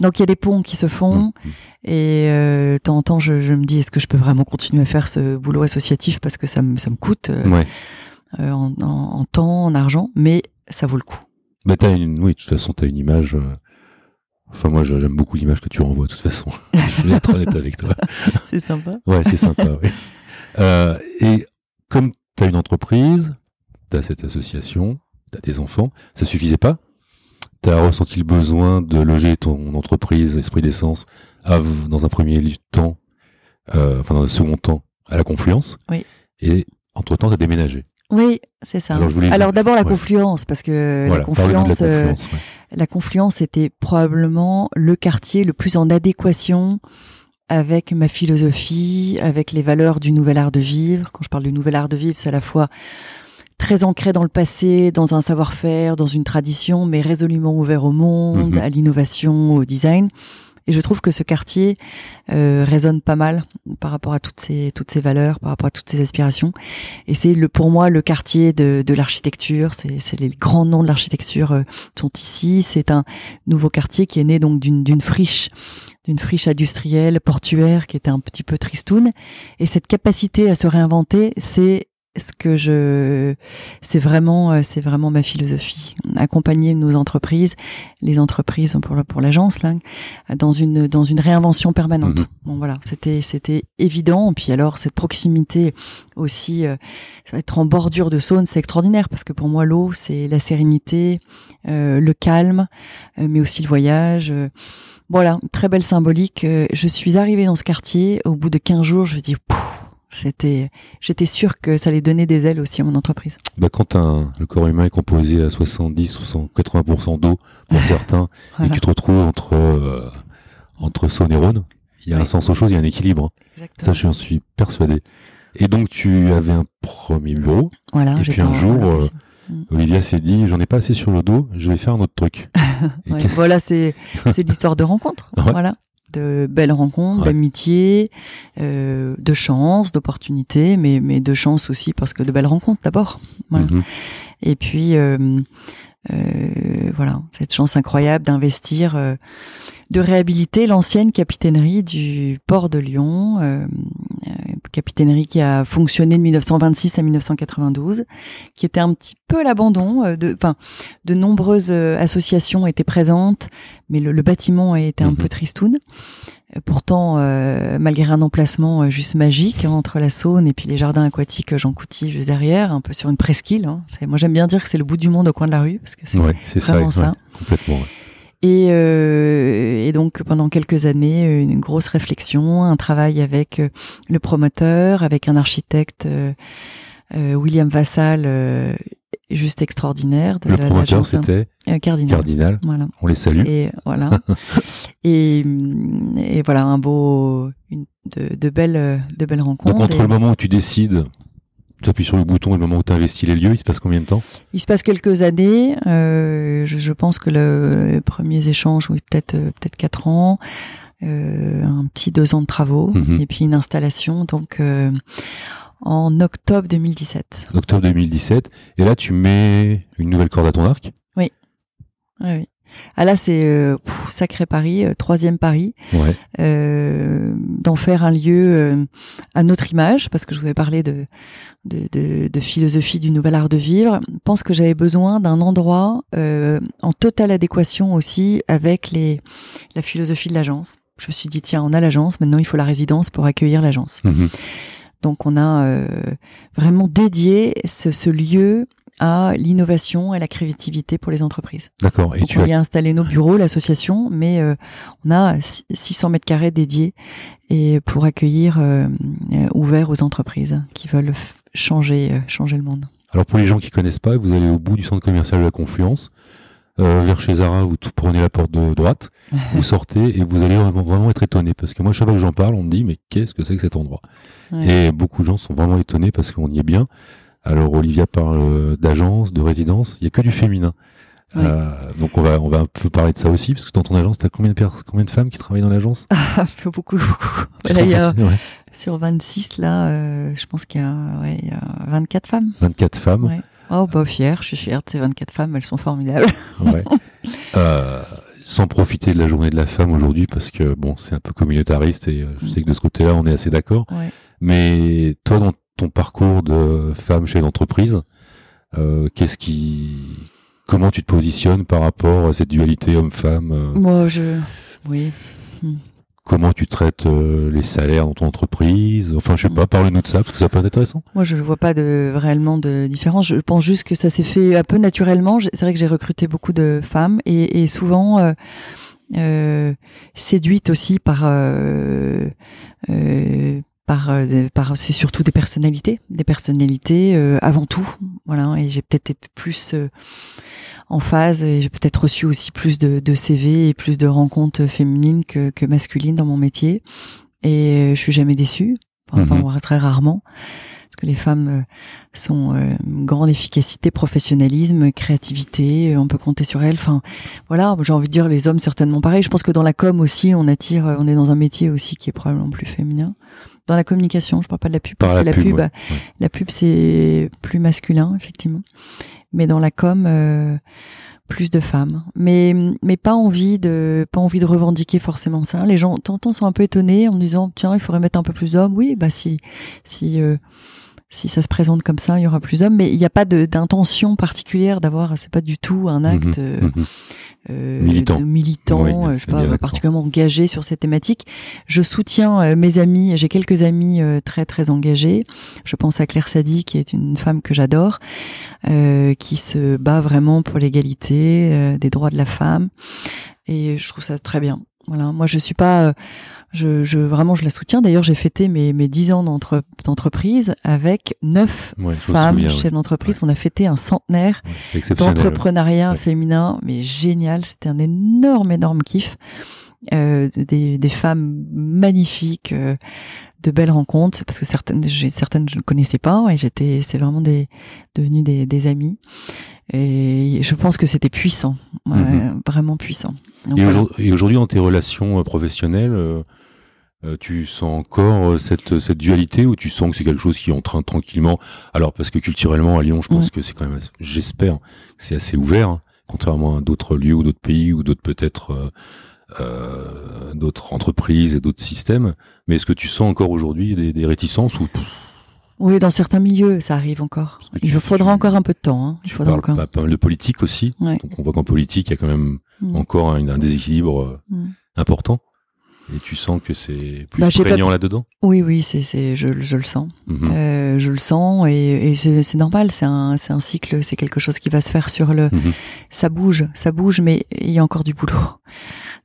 Donc il y a des ponts qui se font. Mhm. Et euh, de temps en temps, je, je me dis, est-ce que je peux vraiment continuer à faire ce boulot associatif parce que ça me, ça me coûte euh, Ouais. euh, en, en- en temps, en argent, mais ça vaut le coup. Bah, t'as une, oui, de toute façon, t'as une image. Enfin, moi, j'aime beaucoup l'image que tu renvoies, de toute façon. je vais être honnête avec toi. C'est sympa. Ouais, c'est sympa, et comme tu as une entreprise, tu as cette association, tu as des enfants, ça suffisait pas Tu as ressenti le besoin de loger ton entreprise, Esprit d'essence, dans un premier temps, euh, enfin dans un second temps, à la confluence. Oui. Et entre-temps, tu as déménagé. Oui, c'est ça. Alors, d'abord la ouais. confluence, parce que voilà, la confluence, euh, la confluence. ouais. la confluence était probablement le quartier le plus en adéquation avec ma philosophie, avec les valeurs du nouvel art de vivre. Quand je parle du nouvel art de vivre, c'est à la fois très ancré dans le passé, dans un savoir-faire, dans une tradition, mais résolument ouvert au monde, Mhm. à l'innovation, au design. Et je trouve que ce quartier euh, résonne pas mal par rapport à toutes ces toutes ces valeurs, par rapport à toutes ces aspirations. Et c'est le pour moi le quartier de, de l'architecture. C'est c'est les grands noms de l'architecture euh, sont ici. C'est un nouveau quartier qui est né donc d'une d'une friche d'une friche industrielle portuaire qui était un petit peu tristoun. Et cette capacité à se réinventer, c'est ce que je, c'est vraiment, euh, c'est vraiment ma philosophie. Accompagner nos entreprises, les entreprises pour pour l'agence là, dans une dans une réinvention permanente. Mhm. Bon voilà, c'était c'était évident. Puis alors cette proximité aussi, euh, être en bordure de Saône, c'est extraordinaire parce que pour moi l'eau c'est la sérénité, euh, le calme, euh, mais aussi le voyage. voilà, très belle symbolique. Euh, Je suis arrivée dans ce quartier, au bout de 15 jours, je me dis, Pouf c'était, j'étais sûre que ça allait donner des ailes aussi à mon entreprise. Bah, quand un- le corps humain est composé à 70 ou 100 80% d'eau pour certains, Voilà. et que tu te retrouves entre, euh, entre Rhône, il y a un sens aux choses, il y a un équilibre. hein. Exactement. Ça, j'en suis persuadé. Et donc, tu avais un premier bureau. voilà, et puis un jour, euh. Olivia s'est dit, j'en ai pas assez sur le dos, je vais faire un autre truc. Ouais, Voilà, c'est, c'est l'histoire de rencontres. Ouais. Voilà. De belles rencontres, Ouais. d'amitié, euh, de chance, d'opportunités, mais, mais de chance aussi parce que de belles rencontres d'abord. Voilà. Mhm. Et puis, euh, euh, voilà, cette chance incroyable d'investir, de réhabiliter l'ancienne capitainerie du port de Lyon, capitainerie qui a fonctionné de 1926 à 1992, qui était un petit peu à l'abandon. euh, de, enfin, de nombreuses euh, associations étaient présentes, mais le, le bâtiment était un Mhm. peu tristoun. Euh, Pourtant, euh, malgré un emplacement juste magique hein, entre la Saône et puis les jardins aquatiques Jean Couty juste derrière, un peu sur une presqu'île. Hein. Moi, j'aime bien dire que c'est le bout du monde au coin de la rue parce que c'est Ouais, c'est ça, vraiment ouais, ça. complètement. ouais. Et, euh, et donc pendant quelques années, une grosse réflexion, un travail avec euh, le promoteur, avec un architecte, euh, euh, William Vassal, euh, juste extraordinaire. De Le la- promoteur, l'agence, c'était euh, Cardinal. Cardinal. Voilà. On les salue. Et voilà. et, et voilà un beau, une, de, de belles, de belles rencontres. Donc, entre Et le moment où tu décides, tu appuies sur le bouton et le moment où tu investis les lieux, il se passe combien de temps Il se passe quelques années. euh, je, je pense que le, les premiers échanges, oui, peut-être euh, peut-être quatre ans, euh, un petit deux ans de travaux, Mhm. et puis une installation. Donc euh, en octobre 2017. En octobre 2017. Et là, tu mets une nouvelle corde à ton arc. Oui, oui. Ah là, c'est euh, sacré Paris, euh, troisième Paris, Ouais. euh, d'en faire un lieu euh, à notre image, parce que je vous avais parlé de, de, de, de philosophie du nouvel art de vivre. Je pense que j'avais besoin d'un endroit euh, en totale adéquation aussi avec les, la philosophie de l'agence. Je me suis dit, tiens, on a l'agence, maintenant il faut la résidence pour accueillir l'agence. Mhm. Donc on a euh, vraiment dédié ce, ce lieu à l'innovation et la créativité pour les entreprises. D'accord. Et Donc tu on as y a installé nos bureaux, l'association, mais euh, on a six- 600 mètres carrés dédiés et pour accueillir euh, euh, ouverts aux entreprises qui veulent changer euh, changer le monde. Alors pour les gens qui connaissent pas, vous allez au bout du centre commercial de la Confluence, euh, vers chez Zara, vous prenez la porte de droite, vous sortez et vous allez vraiment, vraiment être étonné parce que moi chaque fois que j'en parle, on me dit mais qu'est-ce que c'est que cet endroit? Ouais. Et beaucoup de gens sont vraiment étonnés parce qu'on y est bien. Alors Olivia parle euh, d'agence, de résidence, il y a que du féminin. Euh, donc on va on va un peu parler de ça aussi parce que dans ton agence, t'as combien de combien de femmes qui travaillent dans l'agence? Ah, beaucoup beaucoup. Tu Là, il y a seras passé- ouais. sur 26, là, euh, je pense qu'il y, a, ouais, y a 24 femmes. 24 femmes. Ouais. Oh, bah, fière, je suis fière de ces 24 femmes, elles sont formidables. Ouais. Euh, sans profiter de la journée de la femme aujourd'hui, parce que bon, c'est un peu communautariste et je sais que de ce côté-là, on est assez d'accord. Mais toi, dans ton parcours de femme chef d'entreprise, euh, qu'est-ce qui, comment tu te positionnes par rapport à cette dualité homme-femme euh, Moi, je. Oui. Comment tu traites euh, les salaires dans ton entreprise? Enfin, je sais pas, parle-nous de ça, parce que ça peut être intéressant. Moi, je ne vois pas de, réellement de différence. Je pense juste que ça s'est fait un peu naturellement. C'est vrai que j'ai recruté beaucoup de femmes et, et souvent euh, euh, séduites aussi par. Euh, euh, par, euh, par c'est surtout des personnalités, des personnalités euh, avant tout, voilà. Et j'ai peut-être été plus euh, en phase et j'ai peut-être reçu aussi plus de, de CV et plus de rencontres féminines que, que masculines dans mon métier. Et euh, je suis jamais déçue, enfin Mhm. voire très rarement, parce que les femmes euh, sont euh, grande efficacité, professionnalisme, créativité, euh, on peut compter sur elles. Enfin, voilà, j'ai envie de dire les hommes certainement pareil. Je pense que dans la com aussi, on attire, euh, on est dans un métier aussi qui est probablement plus féminin. Dans la communication, je parle pas de la pub Par parce la que la pub, pub, ouais. Ouais. la pub c'est plus masculin effectivement, mais dans la com. euh, plus de femmes, mais mais pas envie de pas envie de revendiquer forcément ça. Les gens t'entends sont un peu étonnés en disant tiens il faudrait mettre un peu plus d'hommes. Oui bah si si euh, si ça se présente comme ça il y aura plus d'hommes, mais il n'y a pas d'intention particulière d'avoir c'est pas du tout un acte euh, Mhm. euh, Militant. de militant, Oui, euh, je sais pas, bien particulièrement engagé sur cette thématique. Je soutiens euh, mes amis, j'ai quelques amis euh, très très engagés. Je pense à Claire Sadi, qui est une femme que j'adore, qui se bat vraiment pour l'égalité des droits de la femme, et je trouve ça très bien. Voilà, moi je suis pas, je, je vraiment je la soutiens. D'ailleurs, j'ai fêté mes mes dix ans d'entre- d'entreprise avec neuf Ouais, je me femmes souviens, chefs ouais. d'entreprise. On a fêté un centenaire d'entrepreneuriat féminin, mais génial. C'était un énorme, énorme kiff. Euh, des, des femmes magnifiques, euh, de belles rencontres, parce que certaines, certaines je ne connaissais pas, et j'étais, c'est vraiment des, devenu des, des amis. Et je pense que c'était puissant, Mhm. vraiment puissant. Donc Et aujourd'hui- et aujourd'hui, dans tes relations euh, professionnelles, euh, tu sens encore euh, cette, cette dualité ou tu sens que c'est quelque chose qui est en train tranquillement? Alors, parce que culturellement, à Lyon, je pense que c'est quand même, j'espère, c'est assez ouvert, hein, contrairement à d'autres lieux ou d'autres pays ou d'autres peut-être euh, euh, d'autres entreprises et d'autres systèmes. Mais est-ce que tu sens encore aujourd'hui des, des réticences ou Oui, dans certains milieux, ça arrive encore. Il tu- faudra tu- encore un peu de temps. Hein. Il faudra encore. pas, pas mal de politique aussi Ouais. Donc on voit qu'en politique, il y a quand même Mm. encore un, un déséquilibre Mm. important. Et tu sens que c'est plus Bah, pas là-dedans? Oui, oui, c'est, c'est, je, je le sens. Mhm. Euh, je le sens et, et c'est, c'est normal. C'est un, c'est un cycle. C'est quelque chose qui va se faire sur le. Mhm. Ça bouge, ça bouge, mais il y a encore du boulot.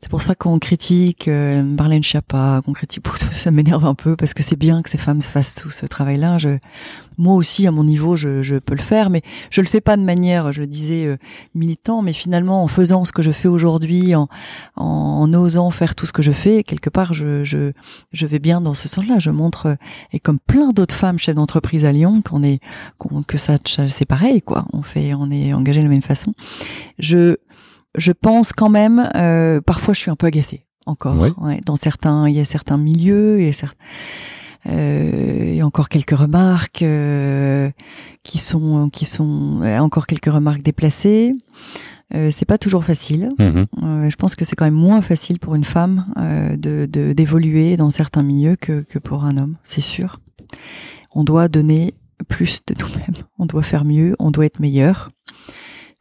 C'est pour ça qu'on critique euh, Marlène Schiappa, qu'on critique. Ça m'énerve un peu parce que c'est bien que ces femmes fassent tout ce travail-là. Je, moi aussi, à mon niveau, je, je peux le faire, mais je le fais pas de manière, je le disais, euh, militant, mais finalement en faisant ce que je fais aujourd'hui, en, en, osant faire tout ce que je fais, quelque part, je, je, je vais bien dans ce sens-là. Je montre, euh, et comme plein d'autres femmes chefs d'entreprise à Lyon, qu'on est, qu'on, que ça, c'est pareil, quoi. On fait, on est engagé de la même façon. Je, je pense quand même, euh, parfois, je suis un peu agacée encore. Ouais. Ouais, dans certains, il y a certains milieux, et certains. Euh, et encore quelques remarques euh, qui sont qui sont euh, encore quelques remarques déplacées. Euh, c'est pas toujours facile. Mhm. Euh, je pense que c'est quand même moins facile pour une femme euh, de de- d'évoluer dans certains milieux que que pour un homme, c'est sûr. On doit donner plus de nous-mêmes, on doit faire mieux, on doit être meilleur.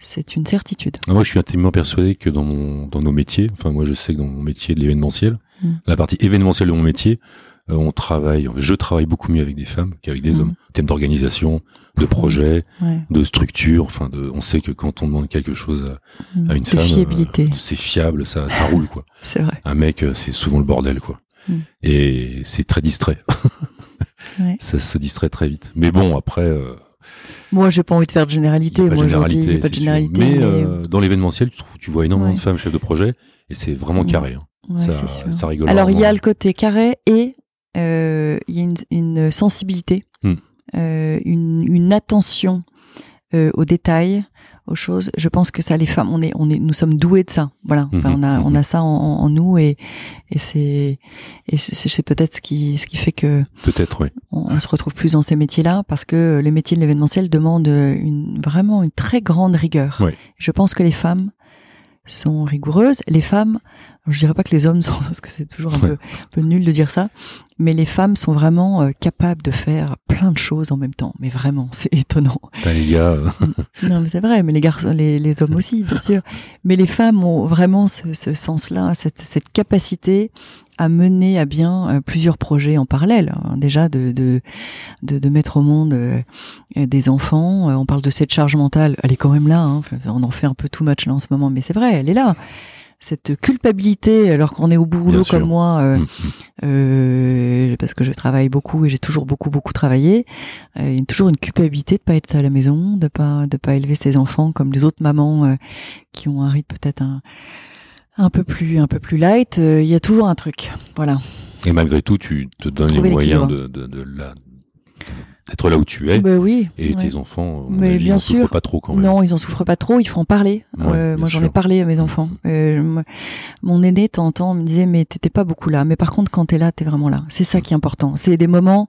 C'est une certitude. Ah, Moi, je suis intimement persuadé que dans, mon, dans nos métiers, enfin moi je sais que dans mon métier de l'événementiel, Mm. la partie événementielle de mon métier, euh, on travaille, je travaille beaucoup mieux avec des femmes qu'avec des Mm. hommes. Thème d'organisation, de projet, Ouais. de structure, enfin de, on sait que quand on demande quelque chose à, à une de femme, fiabilité, euh, c'est fiable, ça, ça roule quoi. c'est vrai. Un mec, euh, c'est souvent le bordel quoi. Et c'est très distrait. Ouais. Ça se distrait très vite. Mais bon, après, euh, Moi, j'ai pas envie de faire de généralité. Moi, généralité. pas de généralité. Mais, mais, euh, dans l'événementiel, tu, vois énormément Ouais. de femmes chefs de projet et c'est vraiment carré. hein. ouais, ça, c'est sûr. ça rigole. Alors, il y a le côté carré et euh, il y a une, une sensibilité, Hmm. euh, une, une attention euh, aux détails, aux choses. Je pense que ça, les femmes, on est, on est, nous sommes doués de ça. Voilà, enfin, Mhm, on a, mhm. on a ça en, en nous et et c'est et c'est peut-être ce qui ce qui fait que Peut-être, oui. on, on se retrouve plus dans ces métiers-là parce que les métiers de l'événementiel demandent une vraiment une très grande rigueur. Je pense que les femmes sont rigoureuses. Les femmes, je dirais pas que les hommes sont, parce que c'est toujours un, Ouais. peu, un peu nul de dire ça, mais les femmes sont vraiment euh, capables de faire plein de choses en même temps. Mais vraiment, c'est étonnant. Putain, les gars, euh, Non, mais c'est vrai, mais les garçons, les, les hommes aussi, bien sûr. Mais les femmes ont vraiment ce, ce sens-là, cette, cette capacité à mener à bien euh, plusieurs projets en parallèle. hein. Déjà de, de, de, de mettre au monde euh, des enfants. Euh, on parle de cette charge mentale, elle est quand même là. hein. On en fait un peu too much là en ce moment, mais c'est vrai, elle est là. Cette culpabilité, alors qu'on est au boulot comme moi, euh, mm, euh, parce que je travaille beaucoup et j'ai toujours beaucoup beaucoup travaillé. Euh, il y a toujours une culpabilité de pas être à la maison, de pas de pas élever ses enfants comme les autres mamans euh, qui ont un rythme peut-être un un peu plus un peu plus light. Euh, Il y a toujours un truc, voilà. et malgré tout, tu te donnes les moyens de, de, de la- d'être là où tu es. Ben oui. Et ouais. tes enfants, Mais avis, bien souffrent sûr. pas trop quand même. Non, ils en souffrent pas trop. Il faut en parler. Ouais, Euh, moi, j'en ai parlé à mes enfants. Euh, moi- mon aîné, temps, me disait mais t'étais pas beaucoup là. Mais par contre, quand t'es là, t'es vraiment là. C'est ça qui est important. C'est des moments,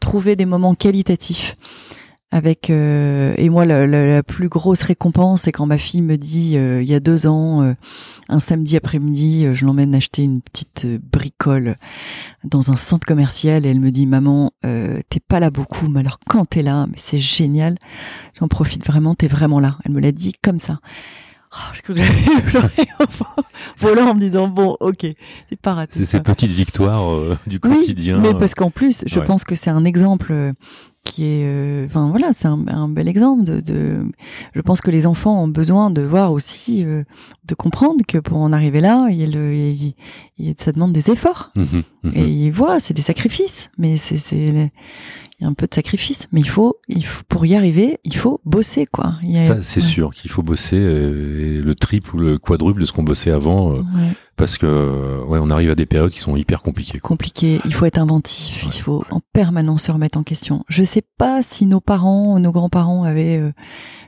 trouver des moments qualitatifs. Avec euh, et moi la, la- la plus grosse récompense c'est quand ma fille me dit euh, il y a deux ans euh, un samedi après-midi euh, je l'emmène acheter une petite euh, bricole dans un centre commercial et elle me dit maman euh, t'es pas là beaucoup mais alors quand t'es là mais c'est génial j'en profite vraiment t'es vraiment là elle me l'a dit comme ça oh, j'ai cru que j'allais pleurer voilà en me disant bon ok c'est pas raté C'est ces petites victoires euh, du Oui, quotidien. mais parce qu'en plus, je Ouais. pense que c'est un exemple euh, qui est, euh, enfin voilà, c'est un, un bel exemple de, de- Je pense que les enfants ont besoin de voir aussi, euh, de comprendre que pour en arriver là, il y a le, il, il- ça demande des efforts. Mhm, mhm. Et ils voient, c'est des sacrifices, mais c'est, c'est, il y a un peu de sacrifice, mais il faut, il faut, pour y arriver, il faut bosser quoi. Il y a- Ça, c'est ouais. sûr qu'il faut bosser euh, le triple ou le quadruple de ce qu'on bossait avant, euh, Ouais. parce que euh, ouais, on arrive à des périodes qui sont hyper compliquées. quoi. compliqué. Il faut être inventif. Ouais, il faut en permanence se remettre en question. Je sais pas si nos parents, nos grands-parents avaient euh,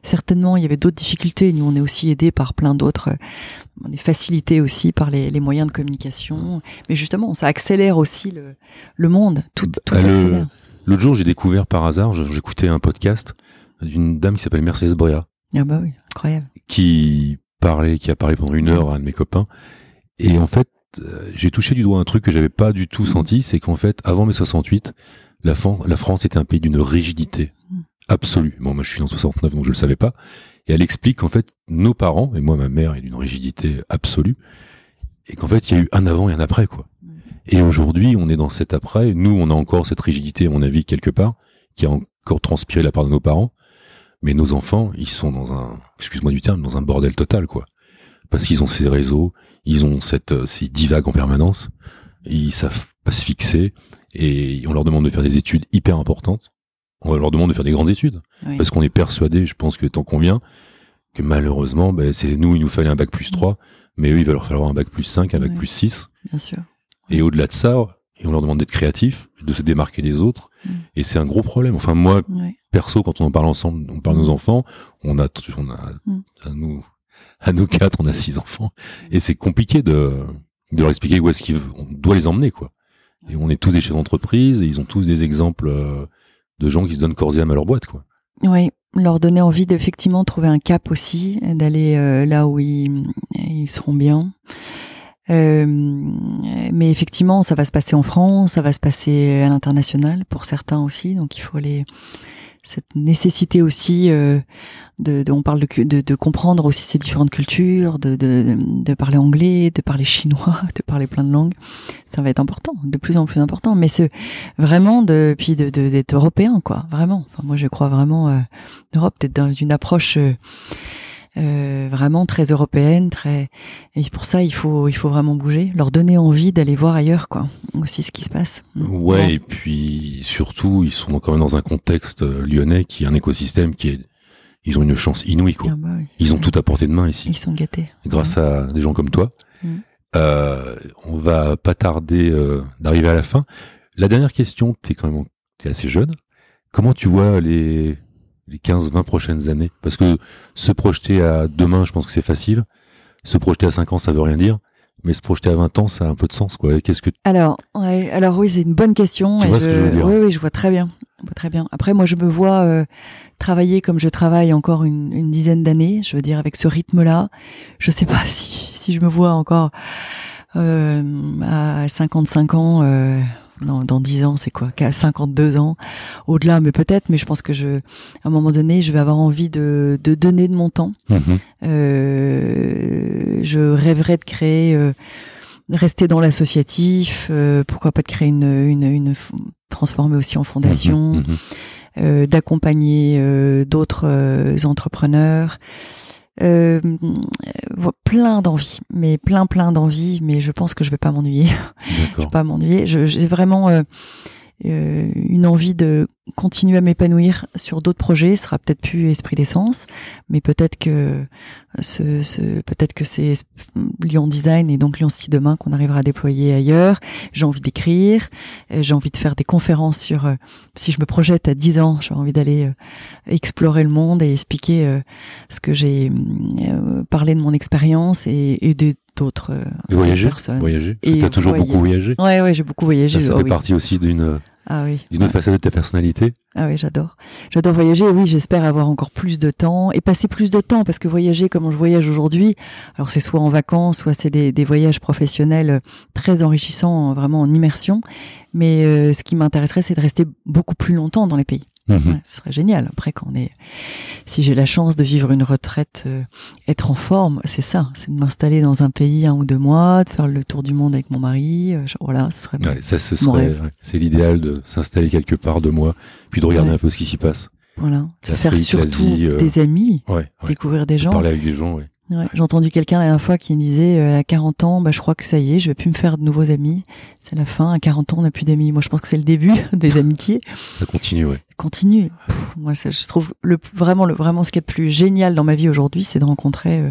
certainement, il y avait d'autres difficultés. Nous, on est aussi aidés par plein d'autres. on est facilités aussi par les, les moyens de communication. Mais justement, ça accélère aussi le, le monde. Tout, tout Ah, le- accélère. L'autre jour, j'ai découvert par hasard, j'écoutais un podcast d'une dame qui s'appelle Mercedes Brea, Ah bah oui, incroyable. qui parlait, qui a parlé pendant une heure à un de mes copains. Et en fait, euh, j'ai touché du doigt un truc que j'avais pas du tout senti, c'est qu'en fait, avant mai 68, la, Fran- la France était un pays d'une rigidité Mm. absolue. Bon, moi, je suis en 69, donc je le savais pas. Et elle explique qu'en fait, nos parents, et moi, ma mère, est d'une rigidité absolue, et qu'en fait, il y a eu un avant et un après, quoi. Et aujourd'hui, on est dans cet après. Nous, on a encore cette rigidité, à mon avis, quelque part, qui a encore transpiré la part de nos parents. Mais nos enfants, ils sont dans un, excuse-moi du terme, dans un bordel total, quoi. Parce qu'ils ont ces réseaux, ils ont cette, euh, ces divagues en permanence, ils savent pas se fixer, et on leur demande de faire des études hyper importantes. On leur demande de faire des grandes études. Oui. Parce qu'on est persuadé, je pense que t'en conviens, que malheureusement, ben, c'est nous, il nous fallait un bac plus 3, mais eux, il va leur falloir un bac plus 5, un bac plus 6. Bien sûr. Et au-delà de ça, et on leur demande d'être créatifs, de se démarquer des autres. Mm. Et c'est un gros problème. Enfin, moi, Ouais. perso, quand on en parle ensemble, on parle de nos enfants, on a, on a, Mm. à nous, à nous quatre, on a six enfants. Et c'est compliqué de, de leur expliquer où est-ce qu'ils, on doit les emmener, quoi. Et on est tous des chefs d'entreprise, et ils ont tous des exemples euh, de gens qui se donnent corps et âme à leur boîte, quoi. Oui, leur donner envie d'effectivement trouver un cap aussi, d'aller euh, là où ils, ils seront bien. Euh, mais effectivement, ça va se passer en France, ça va se passer à l'international pour certains aussi. Donc il faut les cette nécessité aussi euh, de, de- on parle de, de, de comprendre aussi ces différentes cultures, de, de, parler anglais, de parler chinois, de parler plein de langues. Ça va être important, de plus en plus important. Mais c'est vraiment de puis de d'être européen quoi, vraiment. Moi je crois vraiment euh, l'Europe d'être dans une approche euh, vraiment très européenne, très et pour ça il faut il faut vraiment bouger, leur donner envie d'aller voir ailleurs quoi, aussi ce qui se passe. Ouais, et puis surtout, ils sont quand même dans un contexte euh, lyonnais qui est un écosystème qui est, ils ont une chance inouïe, quoi. Ah bah oui. Ils ont tout à portée de main ici. Ils sont gâtés. grâce à des gens comme toi. Mm. Euh, on va pas tarder euh, d'arriver à la fin. La dernière question, t'es quand même assez jeune. Comment tu vois les les 15-20 prochaines années Parce que se projeter à demain, je pense que c'est facile. Se projeter à 5 ans, ça veut rien dire. Mais se projeter à 20 ans, ça a un peu de sens, quoi. Qu'est-ce que Alors, ouais, alors oui, c'est une bonne question. Tu et vois ce que je veux dire? Oui, oui, je vois très bien. Je vois très bien. Après, moi, je me vois euh, travailler comme je travaille encore une, une dizaine d'années. Je veux dire, avec ce rythme-là, je sais pas si, si je me vois encore euh, à 55 ans. Euh, non, dans 10 ans, c'est quoi? Qu'à 52 ans, au-delà, mais peut-être. Mais je pense que je, à un moment donné, je vais avoir envie de, de donner de mon temps. Mhm. Euh, je rêverais de créer, euh, rester dans l'associatif. euh, pourquoi pas de créer une, une, une transformer aussi en fondation, Mhm, mhm. euh, d'accompagner euh, d'autres euh, entrepreneurs. Euh, euh, plein d'envie, mais plein plein d'envie, mais je pense que je vais pas m'ennuyer je vais pas m'ennuyer. J'ai vraiment euh, euh, une envie de continuer à m'épanouir sur d'autres projets. Ce sera peut-être plus Esprit d'essence, mais peut-être que ce, ce peut-être que c'est Lyon Design et donc Lyon City demain qu'on arrivera à déployer ailleurs. J'ai envie d'écrire, euh, j'ai envie de faire des conférences sur. euh, si je me projette à 10 ans, j'ai envie d'aller euh, explorer le monde et expliquer euh, ce que j'ai parlé de mon expérience et aider d'autres Et voyager personnes. Voyager Et Tu as toujours voyager. beaucoup voyagé Ouais, ouais, j'ai beaucoup voyagé. Ça, ça oh fait oui. partie aussi d'une Ah oui. d'une autre facette de ta personnalité Ah oui, j'adore. J'adore voyager. Oui, j'espère avoir encore plus de temps et passer plus de temps parce que voyager comme je voyage aujourd'hui, alors c'est soit en vacances, soit c'est des, des voyages professionnels euh, très enrichissants, vraiment en immersion. Mais euh, ce qui m'intéresserait, c'est de rester beaucoup plus longtemps dans les pays. Mhm. Ouais, ce serait génial. Après, quand on est, si j'ai la chance de vivre une retraite, euh, être en forme, c'est ça, c'est de m'installer dans un pays un ou deux mois, de faire le tour du monde avec mon mari. euh, voilà, ce serait. Ouais, ça, ce serait, c'est l'idéal de s'installer quelque part de mois, puis de regarder Ouais. un peu ce qui s'y passe. Voilà, se faire surtout euh, des amis, découvrir des De gens. Parler avec des gens, ouais. Ouais, J'ai entendu quelqu'un la dernière fois qui me disait euh, à 40 ans, bah, je crois que ça y est, je vais plus me faire de nouveaux amis. C'est la fin. À 40 ans, on n'a plus d'amis. Moi, je pense que c'est le début des amitiés. Ça continue, ouais. Continue. Pff, moi, ça, je trouve le vraiment, le vraiment ce qui est le plus génial dans ma vie aujourd'hui, c'est de rencontrer, euh,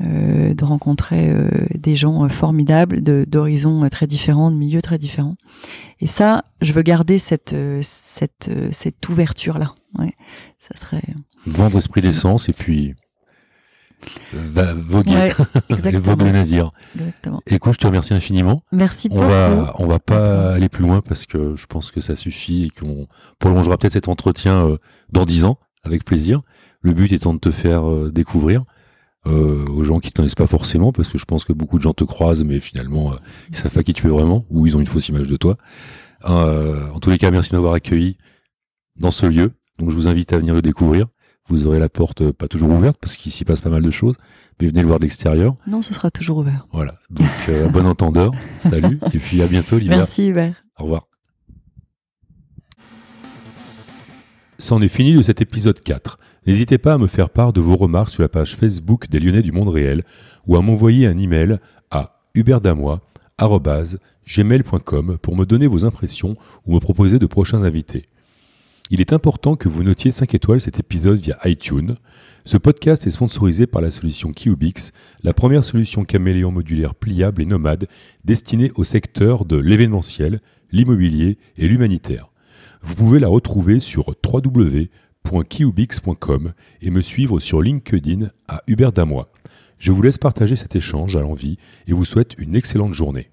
euh, de rencontrer euh, des gens euh, formidables, de- d'horizons euh, très différents, de milieux très différents. Et ça, je veux garder cette euh, cette euh, cette ouverture là. Ouais, ça serait. Vendre esprit d'essence et puis va voguer, Ouais, et exactement. vogue le navire. exactement. Écoute, je te remercie infiniment. Merci On beaucoup. va, on va pas aller plus loin parce que je pense que ça suffit et qu'on prolongera peut-être cet entretien euh, dans dix ans avec plaisir. Le but étant de te faire euh, découvrir euh, aux gens qui te connaissent pas forcément parce que je pense que beaucoup de gens te croisent mais finalement euh, ils savent pas qui tu es vraiment ou ils ont une fausse image de toi. Euh, en tous les cas, merci de m'avoir accueilli dans ce lieu. Donc je vous invite à venir le découvrir. Vous aurez la porte euh, pas toujours ouverte parce qu'il s'y passe pas mal de choses, mais venez le voir de l'extérieur. Non, ce sera toujours ouvert. Voilà. Donc euh, bon entendeur. Salut et puis à bientôt l'hiver. Merci Hubert. Au revoir. C'en est fini de cet épisode 4. N'hésitez pas à me faire part de vos remarques sur la page Facebook des Lyonnais du Monde Réel ou à m'envoyer un email à hubertdamois.gmail.com pour me donner vos impressions ou me proposer de prochains invités. Il est important que vous notiez 5 étoiles cet épisode via iTunes. Ce podcast est sponsorisé par la solution Cubix, la première solution caméléon modulaire pliable et nomade destinée au secteur de l'événementiel, l'immobilier et l'humanitaire. Vous pouvez la retrouver sur www.kiubix.com et me suivre sur LinkedIn à Hubert Damois. Je vous laisse partager cet échange à l'envie et vous souhaite une excellente journée.